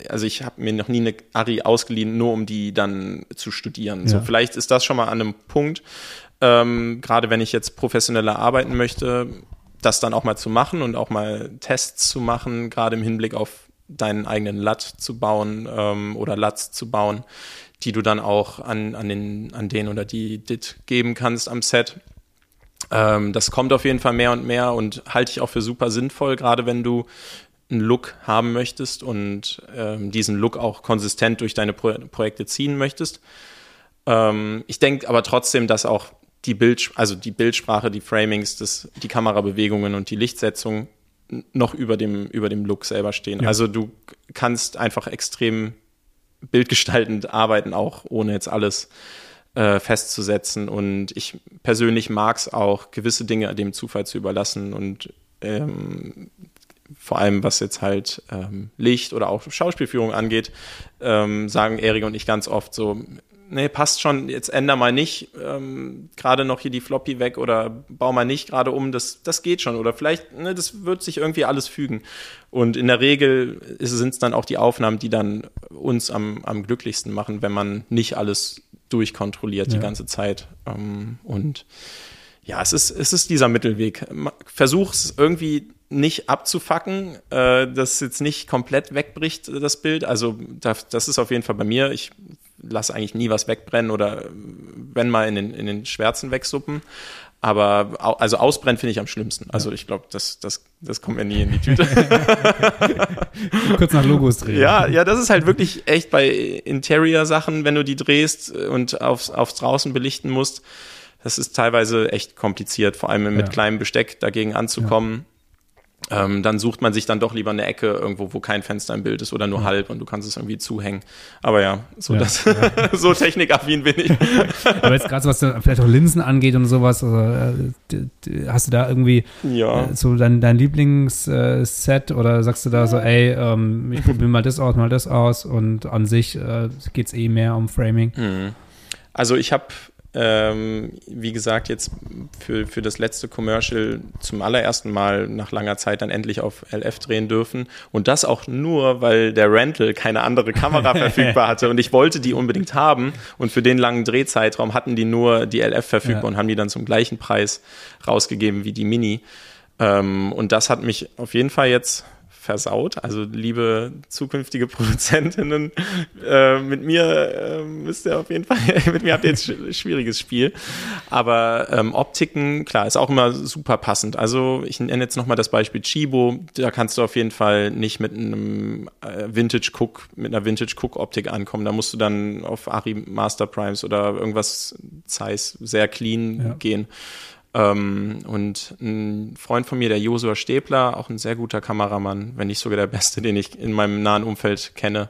also ich habe mir noch nie eine Ari ausgeliehen, nur um die dann zu studieren. Ja. So vielleicht ist das schon mal an einem Punkt, ähm, gerade wenn ich jetzt professioneller arbeiten möchte, das dann auch mal zu machen und auch mal Tests zu machen, gerade im Hinblick auf deinen eigenen LUT zu bauen ähm, oder LUTs zu bauen, die du dann auch an, an, den, an den oder die DIT geben kannst am Set. Ähm, das kommt auf jeden Fall mehr und mehr und halte ich auch für super sinnvoll, gerade wenn du einen Look haben möchtest und ähm, diesen Look auch konsistent durch deine Pro Projekte ziehen möchtest. Ähm, ich denke aber trotzdem, dass auch die Bild, also die Bildsprache, die Framings, das, die Kamerabewegungen und die Lichtsetzung noch über dem, über dem Look selber stehen. Ja. Also du kannst einfach extrem bildgestaltend arbeiten, auch ohne jetzt alles äh, festzusetzen. Und ich persönlich mag es auch, gewisse Dinge dem Zufall zu überlassen und ähm, vor allem was jetzt halt ähm, Licht oder auch Schauspielführung angeht, ähm, sagen Erik und ich ganz oft so, nee, passt schon, jetzt änder mal nicht ähm, gerade noch hier die Floppy weg oder bau mal nicht gerade um, das, das geht schon. Oder vielleicht, ne, das wird sich irgendwie alles fügen. Und in der Regel sind es dann auch die Aufnahmen, die dann uns am, am glücklichsten machen, wenn man nicht alles durchkontrolliert ja. die ganze Zeit. Ähm, und ja, es ist, es ist dieser Mittelweg. Versuch es irgendwie nicht abzufacken, äh, dass jetzt nicht komplett wegbricht, das Bild. Also das, das ist auf jeden Fall bei mir. Ich lasse eigentlich nie was wegbrennen oder wenn mal in den, in den Schwärzen wegsuppen. Aber also ausbrennen finde ich am schlimmsten. Also ich glaube, das, das, das kommt mir nie in die Tüte. Kurz nach Logos drehen. Ja, ja, das ist halt wirklich echt bei Interior-Sachen, wenn du die drehst und aufs, aufs draußen belichten musst. Das ist teilweise echt kompliziert, vor allem mit ja. kleinem Besteck dagegen anzukommen. Ähm, dann sucht man sich dann doch lieber eine Ecke irgendwo, wo kein Fenster im Bild ist oder nur Ja. halb und du kannst es irgendwie zuhängen. Aber ja, so Ja, das, ja. so technikaffin bin ich. Aber jetzt gerade so, was da vielleicht auch Linsen angeht und sowas, also, äh, hast du da irgendwie Ja. äh, so dein, dein Lieblingsset oder sagst du da so, ey, ähm, ich probiere mal das aus, mal das aus und an sich äh, geht es eh mehr um Framing? Mhm. Also ich habe, ähm, wie gesagt, jetzt für, für das letzte Commercial zum allerersten Mal nach langer Zeit dann endlich auf LF drehen dürfen. Und das auch nur, weil der Rental keine andere Kamera verfügbar hatte. Und ich wollte die unbedingt haben. Und für den langen Drehzeitraum hatten die nur die LF verfügbar Ja. und haben die dann zum gleichen Preis rausgegeben wie die Mini. Ähm, und das hat mich auf jeden Fall jetzt versaut. Also liebe zukünftige Produzentinnen, äh, mit mir äh, müsst ihr auf jeden Fall, mit mir habt ihr jetzt sch schwieriges Spiel. Aber ähm, Optiken, klar, ist auch immer super passend. Also ich nenne jetzt nochmal das Beispiel Chibo. Da kannst du auf jeden Fall nicht mit einem äh, Vintage Cook, mit einer Vintage Cook Optik ankommen. Da musst du dann auf Ari Master Primes oder irgendwas Zeiss sehr clean Ja. gehen. Ähm, und ein Freund von mir, der Josua Stäbler, auch ein sehr guter Kameramann, wenn nicht sogar der beste, den ich in meinem nahen Umfeld kenne,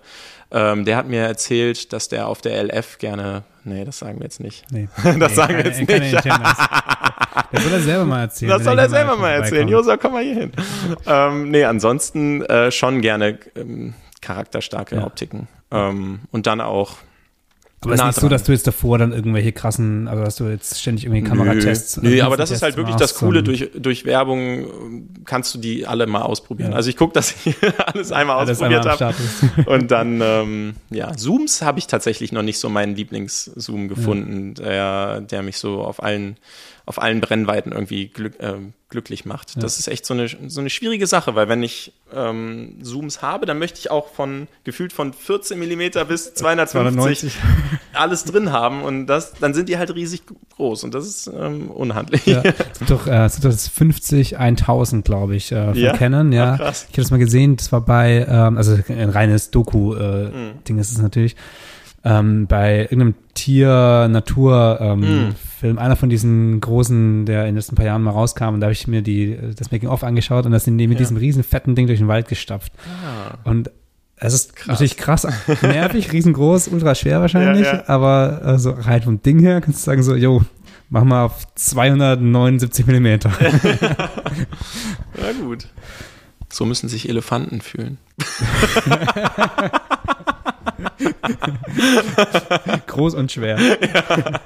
ähm, der hat mir erzählt, dass der auf der LF gerne, nee, das sagen wir jetzt nicht. Nee. Das sagen wir jetzt nicht. Das soll er selber mal erzählen. Das soll er er selber mal erzählen. Josua, komm mal hier hin. ähm, nee, ansonsten äh, schon gerne ähm, charakterstarke Ja. Optiken. Ähm, und dann auch Aber es ist nicht so, dran. dass du jetzt davor dann irgendwelche krassen, also dass du jetzt ständig irgendwie Kameratests. Nö, äh, aber das ist halt Tests wirklich das Coole. Durch, durch Werbung ähm, kannst du die alle mal ausprobieren. Ja. Also ich gucke, dass ich alles einmal alles ausprobiert habe. Und dann, ähm, ja, Zooms habe ich tatsächlich noch nicht so meinen Lieblingszoom gefunden, der, der mich so auf allen, auf allen Brennweiten irgendwie glück, ähm, glücklich macht. Das ist echt so eine, so eine schwierige Sache, weil wenn ich ähm, Zooms habe, dann möchte ich auch von gefühlt von 14 Millimeter bis 250 290. alles drin haben und das, dann sind die halt riesig groß und das ist ähm, unhandlich. Ja, es gibt doch, äh, es gibt das 50 1000, glaube ich, äh, von Ja? Canon, ja. Ach, krass. Ich habe das mal gesehen, das war bei, ähm, also ein reines Mhm. Doku-Ding ist es natürlich, ähm, bei irgendeinem Tier-Natur-Film, ähm, Mhm. Film, einer von diesen großen, der in den letzten paar Jahren mal rauskam, und da habe ich mir die, das Making-of angeschaut und da sind die mit Ja. diesem riesen fetten Ding durch den Wald gestapft. Ah. Und es ist Krass. natürlich krass, nervig, riesengroß, ultra schwer wahrscheinlich, Ja, ja. aber also rein vom Ding her kannst du sagen so, jo, mach mal auf 279 Millimeter. Ja, gut. So müssen sich Elefanten fühlen. Groß und schwer. Ja.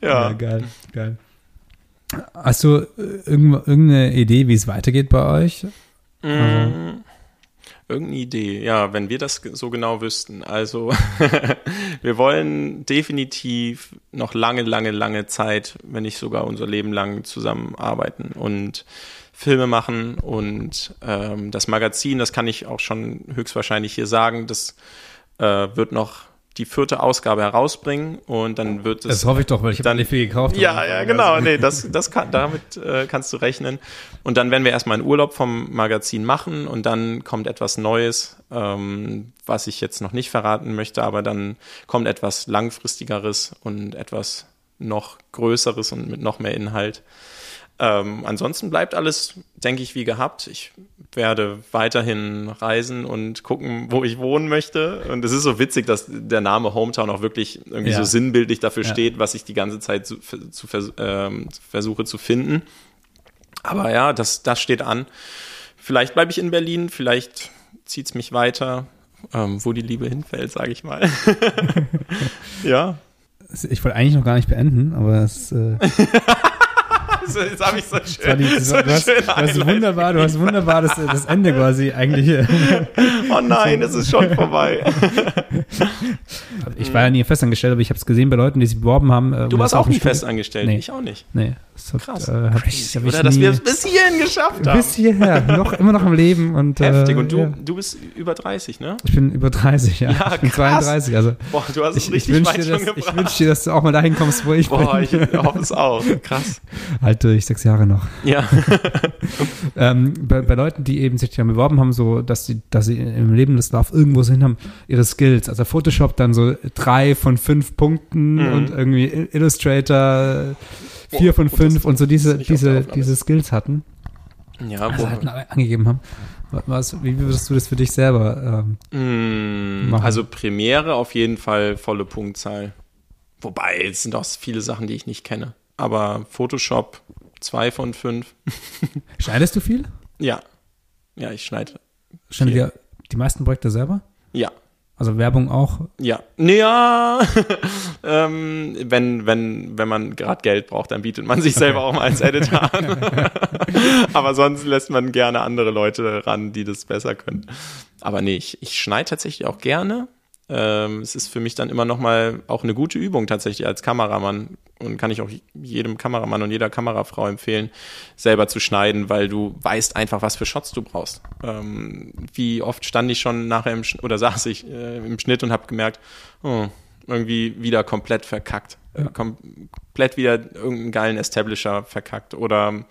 Geil, geil. Hast du äh, irgend- irgendeine Idee, wie es weitergeht bei euch? Mm, Irgendeine Idee, ja, wenn wir das so genau wüssten. Also, wir wollen definitiv noch lange, lange, lange Zeit, wenn nicht sogar unser Leben lang zusammenarbeiten und Filme machen und ähm, das Magazin, das kann ich auch schon höchstwahrscheinlich hier sagen, das äh, wird noch die vierte Ausgabe herausbringen und dann wird es Das hoffe ich doch, weil ich Dann- alle viel gekauft. ja, ja, genau. Nee, das, das kann, damit äh, kannst du rechnen. Und dann werden wir erstmal einen Urlaub vom Magazin machen und dann kommt etwas Neues, ähm, was ich jetzt noch nicht verraten möchte, aber dann kommt etwas langfristigeres und etwas noch größeres und mit noch mehr Inhalt. Ähm, ansonsten bleibt alles, denke ich, wie gehabt. Ich werde weiterhin reisen und gucken, wo ich wohnen möchte. Und es ist so witzig, dass der Name Hometown auch wirklich irgendwie Ja. so sinnbildlich dafür Ja. steht, was ich die ganze Zeit zu, zu vers ähm, versuche zu finden. Aber ja, das, das steht an. Vielleicht bleibe ich in Berlin, vielleicht zieht es mich weiter, ähm, wo die Liebe hinfällt, sage ich mal. ja, Ich wollte eigentlich noch gar nicht beenden, aber es äh, so, jetzt habe ich so schön. die, das so du, hast, du hast wunderbar, du hast wunderbar das, das Ende quasi eigentlich. Oh nein, es ist schon vorbei. Ich war ja nie festangestellt, aber ich habe es gesehen bei Leuten, die sich beworben haben. äh, Du warst auch nie Stuhl- fest angestellt. Nee. Ich auch nicht. Nee, das hat, Krass. Äh, hab ich, hab ich oder? Dass wir es bis hierhin geschafft haben. bis hierher, noch immer noch am Leben und Heftig. Äh, Und du, ja. du bist über 30, ne? Ich bin über 30, ja. Ja, ich bin krass. 32, also Boah, du hast es ich, ich richtig wünsche weit dir, schon dass- ich gebracht. wünsch dir, dass du auch mal dahin kommst, wo ich Boah, bin. ich hoffe es auch. Krass. halt durch, sechs Jahre noch. Ja. Ähm, bei, bei Leuten, die eben sich dann beworben haben, so, dass sie, dass sie im Lebenslauf irgendwo so hin haben, ihre Skills. Also Photoshop dann so drei von fünf Punkten Mhm. und irgendwie Illustrator vier Boah, von gut, fünf und so diese, diese, diese. Skills hatten. Ja, also wo, halt angegeben haben. Was, wie würdest du das für dich selber ähm, Mm, machen. Also Premiere auf jeden Fall volle Punktzahl. Wobei, es sind auch viele Sachen, die ich nicht kenne. Aber Photoshop zwei von fünf. Schneidest du viel? Ja. Ja, ich schneide. Schneidest Viel. du die meisten Projekte selber? Ja. Also Werbung auch? Ja. Ja. ähm, wenn, wenn, wenn man gerade Geld braucht, dann bietet man sich selber auch mal als Editor an. Aber sonst lässt man gerne andere Leute ran, die das besser können. Aber nee, ich, ich schneide tatsächlich auch gerne. Ähm, es ist für mich dann immer noch mal auch eine gute Übung tatsächlich als Kameramann und kann ich auch jedem Kameramann und jeder Kamerafrau empfehlen, selber zu schneiden, weil du weißt einfach, was für Shots du brauchst. Ähm, wie oft stand ich schon nachher im Sch oder saß ich äh, im Schnitt und habe gemerkt, oh, irgendwie wieder komplett verkackt, äh, Ja. komplett wieder irgendeinen geilen Establisher verkackt oder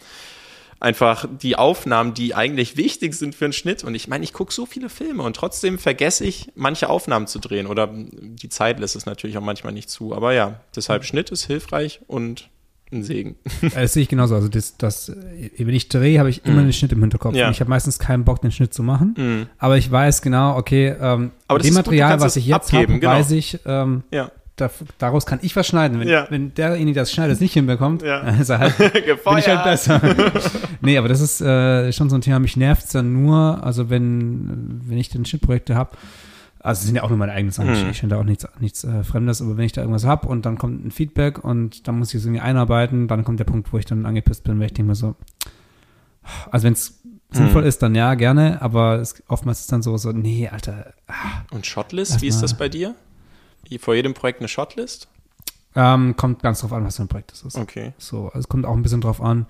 einfach die Aufnahmen, die eigentlich wichtig sind für einen Schnitt. Und ich meine, ich gucke so viele Filme und trotzdem vergesse ich, manche Aufnahmen zu drehen. Oder die Zeit lässt es natürlich auch manchmal nicht zu. Aber ja, deshalb Schnitt ist hilfreich und ein Segen. Das sehe ich genauso. Also das, das, wenn ich drehe, habe ich immer den Schnitt im Hinterkopf. Mhm. Ja. Und ich habe meistens keinen Bock, den Schnitt zu machen. Aber ich weiß genau, okay, ähm, Aber das dem Material, was ich jetzt habe, genau. weiß ich, ähm, Ja. Da, daraus kann ich was schneiden. Wenn, Ja. wenn derjenige, der das schneidet, es nicht hinbekommt, Ja. dann ist er halt, bin ich halt besser. nee, aber das ist äh, schon so ein Thema. Mich nervt es dann nur, also wenn, wenn ich dann Schnittprojekte habe, also es sind ja auch nur meine eigenen Sachen, Mhm. ich finde da auch nichts, nichts äh, Fremdes, aber wenn ich da irgendwas habe und dann kommt ein Feedback und dann muss ich es irgendwie einarbeiten, dann kommt der Punkt, wo ich dann angepisst bin, weil ich denke mir so, also wenn es sinnvoll Mhm. ist, dann ja, gerne, aber es, oftmals ist es dann so, so, nee, Alter, Und Shotlist, wie ist das bei dir? Vor jedem Projekt eine Shotlist? ähm, kommt ganz drauf an, was für ein Projekt das ist. Okay. So, also es kommt auch ein bisschen drauf an.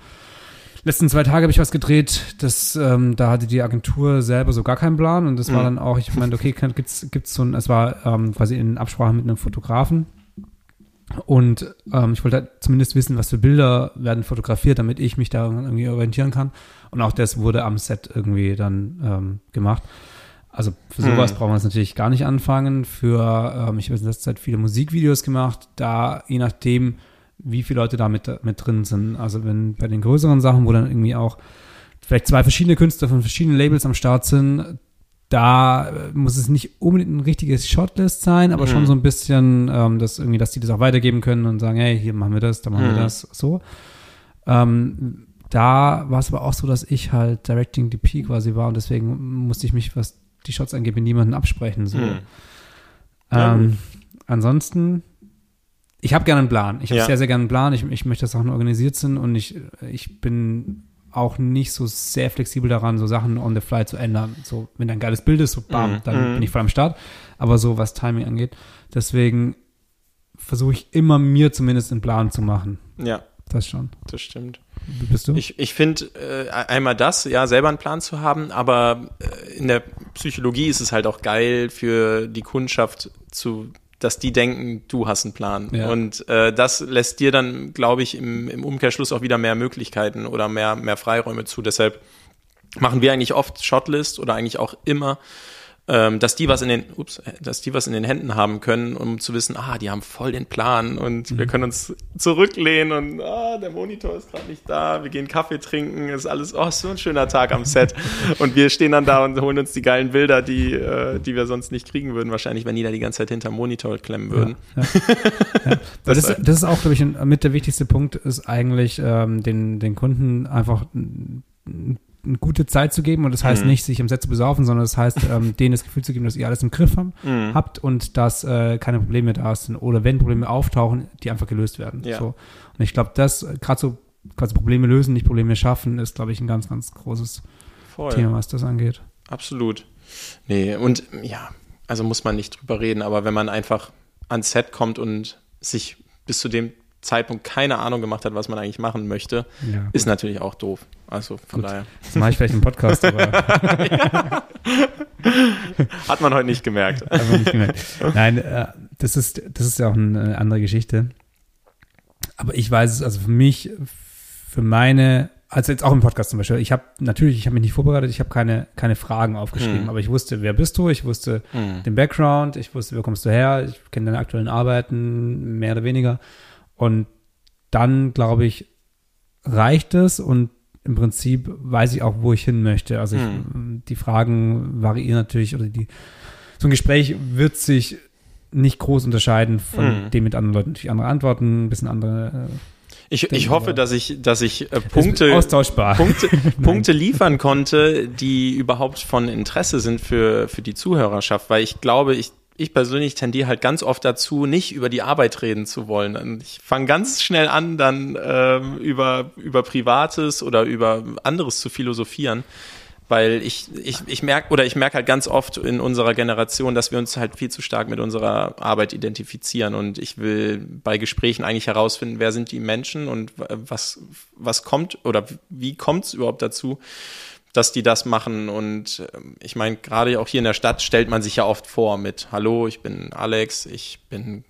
Letzten zwei Tage habe ich was gedreht, das, ähm, da hatte die Agentur selber so gar keinen Plan und das war Mhm. dann auch, ich meinte, okay, gibt's, gibt's so ein, es war ähm, quasi in Absprache mit einem Fotografen und ähm, ich wollte halt zumindest wissen, was für Bilder werden fotografiert, damit ich mich da irgendwie orientieren kann und auch das wurde am Set irgendwie dann ähm, gemacht. Also für sowas Hm. brauchen wir es natürlich gar nicht anfangen. Für, ähm, ich habe in letzter Zeit viele Musikvideos gemacht, da je nachdem, wie viele Leute da mit, mit drin sind. Also wenn bei den größeren Sachen, wo dann irgendwie auch vielleicht zwei verschiedene Künstler von verschiedenen Labels am Start sind, da äh, muss es nicht unbedingt ein richtiges Shotlist sein, aber schon Mhm. so ein bisschen, ähm, dass irgendwie, dass die das auch weitergeben können und sagen, hey, hier machen wir das, da machen Mhm. wir das, so. Ähm, da war es aber auch so, dass ich halt Directing DP quasi war und deswegen musste ich mich, was die Shots angeht, mit niemandem absprechen. So. Hm. Ähm, ansonsten, ich habe gerne einen Plan. Ich habe Ja. sehr, sehr gerne einen Plan. Ich, ich möchte, dass Sachen organisiert sind und ich, ich bin auch nicht so sehr flexibel daran, so Sachen on the fly zu ändern. So, wenn da ein geiles Bild ist, so bam, Mhm. dann Mhm. bin ich voll am Start. Aber so, was Timing angeht, deswegen versuche ich immer mir zumindest einen Plan zu machen. Ja, Das schon. das stimmt. Bist du? Ich, ich finde äh, einmal das, ja, selber einen Plan zu haben, aber äh, in der Psychologie ist es halt auch geil für die Kundschaft zu dass die denken, du hast einen Plan. Ja. Und äh, das lässt dir dann, glaube ich, im, im Umkehrschluss auch wieder mehr Möglichkeiten oder mehr, mehr Freiräume zu. Deshalb machen wir eigentlich oft Shotlist oder eigentlich auch immer, ähm, dass die was in den, ups, äh, dass die was in den Händen haben können, um zu wissen, ah, die haben voll den Plan und Mhm. wir können uns zurücklehnen und ah, der Monitor ist gerade nicht da, wir gehen Kaffee trinken, ist alles, oh, so ein schöner Tag am Set. und wir stehen dann da und holen uns die geilen Bilder, die, äh, die wir sonst nicht kriegen würden, wahrscheinlich, wenn die da die ganze Zeit hinterm Monitor klemmen würden. Ja, ja. ja. das, ist, das ist auch, glaube ich, mit der wichtigste Punkt, ist eigentlich ähm, den, den Kunden einfach eine gute Zeit zu geben. Und das heißt Mhm. nicht, sich im Set zu besaufen, sondern das heißt, ähm, denen das Gefühl zu geben, dass ihr alles im Griff haben, Mhm. habt und dass äh, keine Probleme da sind. Oder wenn Probleme auftauchen, die einfach gelöst werden. Ja. So. Und ich glaube, das, gerade so quasi Probleme lösen, nicht Probleme schaffen, ist, glaube ich, ein ganz, ganz großes Voll. Thema, was das angeht. Absolut. Nee, und ja, also muss man nicht drüber reden, aber wenn man einfach ans Set kommt und sich bis zu dem Zeitpunkt keine Ahnung gemacht hat, was man eigentlich machen möchte, Ja, ist natürlich auch doof. Also von Gut. daher. das mache ich vielleicht im Podcast, aber Hat man heute nicht gemerkt. Nicht gemerkt. Nein, äh, das ist, das ist ja auch eine andere Geschichte. Aber ich weiß es, also für mich, für meine, also jetzt auch im Podcast zum Beispiel, ich habe natürlich, ich habe mich nicht vorbereitet, ich habe keine, keine Fragen aufgeschrieben, Hm. aber ich wusste, wer bist du, ich wusste Hm. den Background, ich wusste, wo kommst du her, ich kenne deine aktuellen Arbeiten, mehr oder weniger. Und dann, glaube ich, reicht es und im Prinzip weiß ich auch, wo ich hin möchte. Also ich, Hm. die Fragen variieren natürlich oder die so ein Gespräch wird sich nicht groß unterscheiden von Hm. dem mit anderen Leuten. Natürlich andere Antworten, ein bisschen andere Ich, Denke ich hoffe, dass ich, dass ich äh, äh, Punkte, austauschbar. Punkte, Punkte liefern konnte, die überhaupt von Interesse sind für, für die Zuhörerschaft, weil ich glaube, ich, ich persönlich tendiere halt ganz oft dazu, nicht über die Arbeit reden zu wollen. Und ich fange ganz schnell an, dann ähm, über, über Privates oder über anderes zu philosophieren. Weil ich, ich, ich merke, oder ich merke halt ganz oft in unserer Generation, dass wir uns halt viel zu stark mit unserer Arbeit identifizieren. Und ich will bei Gesprächen eigentlich herausfinden, wer sind die Menschen und was, was kommt oder wie kommt es überhaupt dazu, dass die das machen. Und ähm, ich meine, gerade auch hier in der Stadt stellt man sich ja oft vor mit Hallo, ich bin Alex, ich bin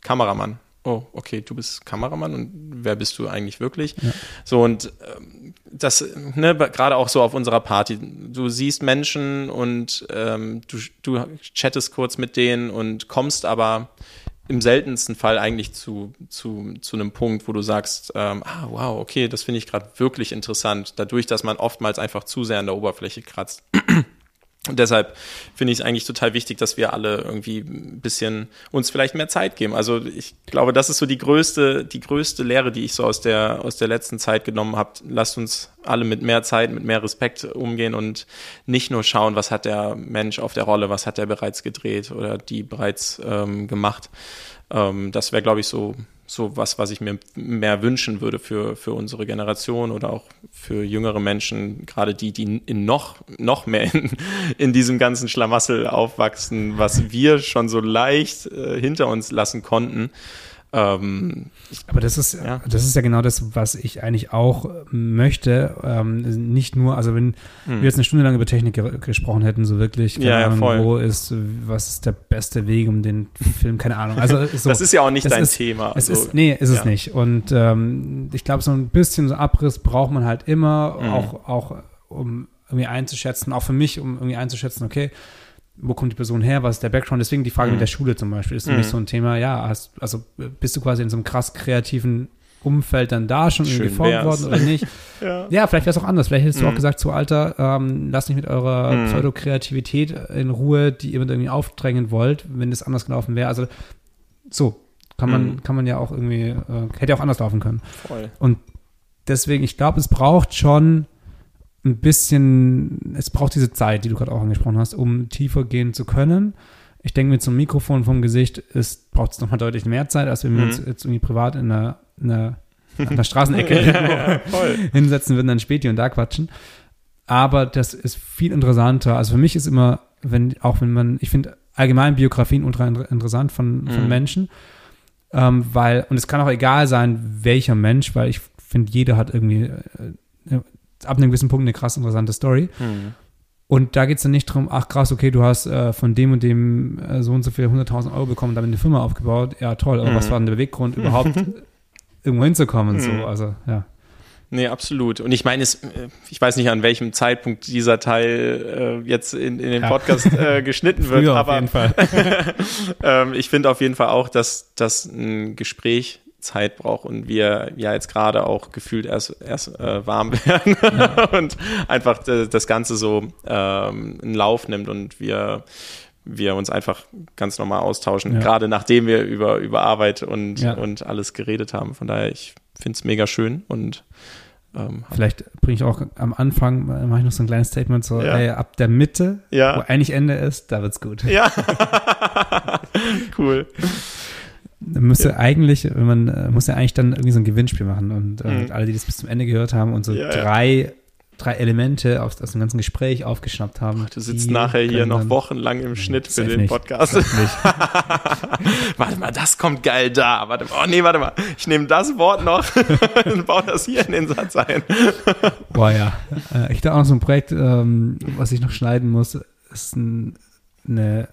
Kameramann. Oh, okay, du bist Kameramann und wer bist du eigentlich wirklich? Ja. So und ähm, das, ne, gerade auch so auf unserer Party, du siehst Menschen und ähm, du, du chattest kurz mit denen und kommst aber im seltensten Fall eigentlich zu, zu, zu einem Punkt, wo du sagst, ähm, ah, wow, okay, das finde ich gerade wirklich interessant, dadurch, dass man oftmals einfach zu sehr an der Oberfläche kratzt. Und deshalb finde ich es eigentlich total wichtig, dass wir alle irgendwie ein bisschen uns vielleicht mehr Zeit geben. Also ich glaube, das ist so die größte, die größte Lehre, die ich so aus der, aus der letzten Zeit genommen habe. Lasst uns alle mit mehr Zeit, mit mehr Respekt umgehen und nicht nur schauen, was hat der Mensch auf der Rolle, was hat er bereits gedreht oder die bereits ähm, gemacht. Ähm, das wäre, glaube ich, so, so was, was ich mir mehr wünschen würde für, für unsere Generation oder auch für jüngere Menschen, gerade die, die in noch, noch mehr in, in diesem ganzen Schlamassel aufwachsen, was wir schon so leicht äh, hinter uns lassen konnten. Ähm, Aber das ist, Ja. das ist ja genau das, was ich eigentlich auch möchte. Ähm, nicht nur, also wenn wir jetzt eine Stunde lang über Technik ge gesprochen hätten, so wirklich, keine Hm. Ja, Ahnung, wo ist, was ist der beste Weg um den Film, keine Ahnung. Also so, das ist ja auch nicht dein ist- Thema. Es also, ist, nee, ist es nicht. Und ähm, ich glaube, so ein bisschen so Abriss braucht man halt immer, Mhm. auch, auch um irgendwie einzuschätzen, auch für mich, um irgendwie einzuschätzen, okay, wo kommt die Person her, was ist der Background? Deswegen die Frage Mhm. mit der Schule zum Beispiel ist Mhm. mich so ein Thema, ja, hast, also bist du quasi in so einem krass kreativen Umfeld dann da schon irgendwie Schön geformt wär's. worden oder nicht? Ja. Ja, vielleicht wäre es auch anders. Vielleicht hättest du auch Mhm. gesagt, so Alter, ähm, lass nicht mit eurer Mhm. Pseudokreativität in Ruhe, die ihr mit irgendwie aufdrängen wollt, wenn das anders gelaufen wäre. Also so kann man, Mhm. kann man ja auch irgendwie, äh, hätte ja auch anders laufen können. Voll. Deswegen, ich glaube, es braucht schon ein bisschen, es braucht diese Zeit, die du gerade auch angesprochen hast, um tiefer gehen zu können. Ich denke, so einem Mikrofon vom Gesicht ist, braucht es nochmal deutlich mehr Zeit, als wenn wir Mhm. uns jetzt irgendwie privat in einer, in einer, an der Straßenecke ja, hinsetzen würden, dann Späti und da quatschen. Aber das ist viel interessanter. Also für mich ist immer, wenn, auch wenn man, ich finde allgemein Biografien ultra inter- interessant von, von Mhm. Menschen, ähm, weil, und es kann auch egal sein, welcher Mensch, weil ich finde, jeder hat irgendwie äh, ab einem gewissen Punkt eine krass interessante Story. Hm. Und da geht es dann nicht darum, ach krass, okay, du hast äh, von dem und dem äh, so und so viel 100.000 Euro bekommen damit eine Firma aufgebaut. Ja, toll, aber Mhm. was war denn der Beweggrund, überhaupt irgendwo hinzukommen? So, Mhm. also, ja. Nee, absolut. Und ich meine, es, äh, ich weiß nicht, an welchem Zeitpunkt dieser Teil äh, jetzt in, in den Ja. Podcast äh, geschnitten wird, aber ähm, ich finde auf jeden Fall auch, dass, dass ein Gespräch Zeit braucht und wir ja jetzt gerade auch gefühlt erst, erst äh, warm werden und einfach d- das Ganze so ähm, einen Lauf nimmt und wir wir uns einfach ganz normal austauschen, Ja. gerade nachdem wir über, über Arbeit und, Ja. und alles geredet haben. Von daher, ich finde es mega schön und ähm, Vielleicht bringe ich auch am Anfang, äh, mache ich noch so ein kleines Statement, so Ja. ey, ab der Mitte, Ja. wo eigentlich Ende ist, da wird's gut. Ja. cool. Müsste Ja. eigentlich, wenn man, äh, muss ja eigentlich dann irgendwie so ein Gewinnspiel machen und äh, Mhm. alle, die das bis zum Ende gehört haben und so Ja, drei, drei Elemente aus, aus dem ganzen Gespräch aufgeschnappt haben. Du sitzt nachher hier noch wochenlang im Schnitt für den nicht. Podcast. Warte mal, das kommt geil da. Warte mal. Oh nee, warte mal. Ich nehme das Wort noch und baue das hier in den Satz ein. Boah, ja. Äh, ich da auch noch so ein Projekt, ähm, was ich noch schneiden muss, ist ein, eine,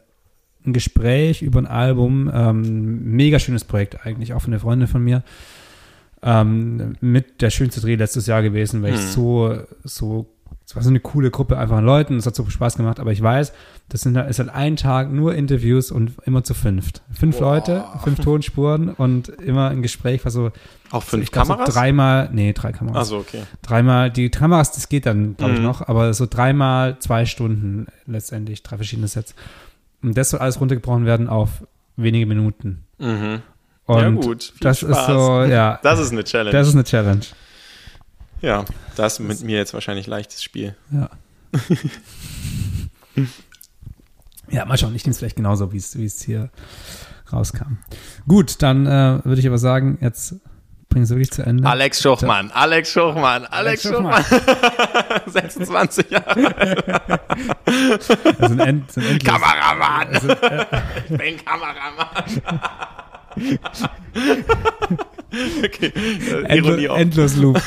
ein Gespräch über ein Album. Ähm, mega schönes Projekt eigentlich, auch von einer Freundin von mir. Ähm, mit der schönste Dreh letztes Jahr gewesen, weil ich Hm. so, so es war so eine coole Gruppe einfach an Leuten, es hat so viel Spaß gemacht, aber ich weiß, das sind, ist halt ein Tag nur Interviews und immer zu fünft. Fünf Boah. Leute, fünf Tonspuren und immer ein Gespräch, was so, Auch fünf glaub, so Kameras? dreimal, nee, drei Kameras. Also okay. Dreimal, die Kameras, das geht dann, glaube ich, Mhm. noch, aber so dreimal zwei Stunden letztendlich, drei verschiedene Sets. Und das soll alles runtergebrochen werden auf wenige Minuten. Mhm. Und ja gut. Viel das Spaß. ist so, ja, Das ist eine Challenge. das ist eine Challenge. ja, das ist mit mir jetzt wahrscheinlich leichtes Spiel. Ja. ja, mal schauen. Ich nehme es vielleicht genauso, wie es wie es hier rauskam. Gut, dann äh, würde ich aber sagen, jetzt bringen wir es wirklich zu Ende. Alex Schuchmann, Alex Schuchmann, Alex, Alex Schuchmann. 26 Jahre. Also ein End, so ein Kameramann. also, äh, Ich bin Kameramann. okay. Äh, Ironie endlos, Loop.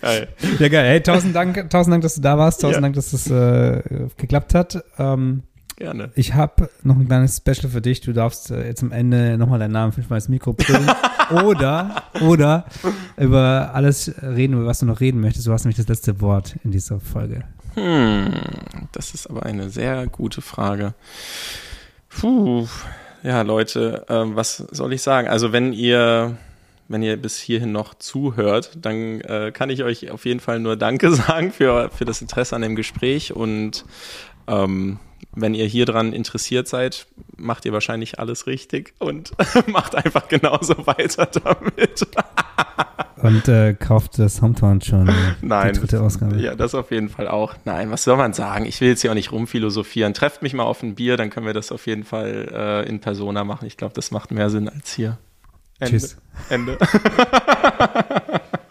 Geil. Ja, geil. Hey, tausend Dank, tausend Dank, dass du da warst. Tausend Ja. Dank, dass das äh, geklappt hat. Ähm, Gerne. ich habe noch ein kleines Special für dich. Du darfst äh, jetzt am Ende nochmal deinen Namen fünfmal ins Mikro brüllen. oder, oder über alles reden, über was du noch reden möchtest. Du hast nämlich das letzte Wort in dieser Folge. Hm, das ist aber eine sehr gute Frage. Puh, ja, Leute, ähm, was soll ich sagen? Also wenn ihr, wenn ihr bis hierhin noch zuhört, dann äh, kann ich euch auf jeden Fall nur Danke sagen für, für das Interesse an dem Gespräch und ähm, wenn ihr hier dran interessiert seid, macht ihr wahrscheinlich alles richtig und macht einfach genauso weiter damit. Und äh, kauft das Hometown schon. Nein. Die dritte Ausgabe. Ja, das auf jeden Fall auch. Nein, was soll man sagen? Ich will jetzt hier auch nicht rumphilosophieren. Trefft mich mal auf ein Bier, dann können wir das auf jeden Fall äh, in Persona machen. Ich glaube, das macht mehr Sinn als hier. Ende. Tschüss. Ende.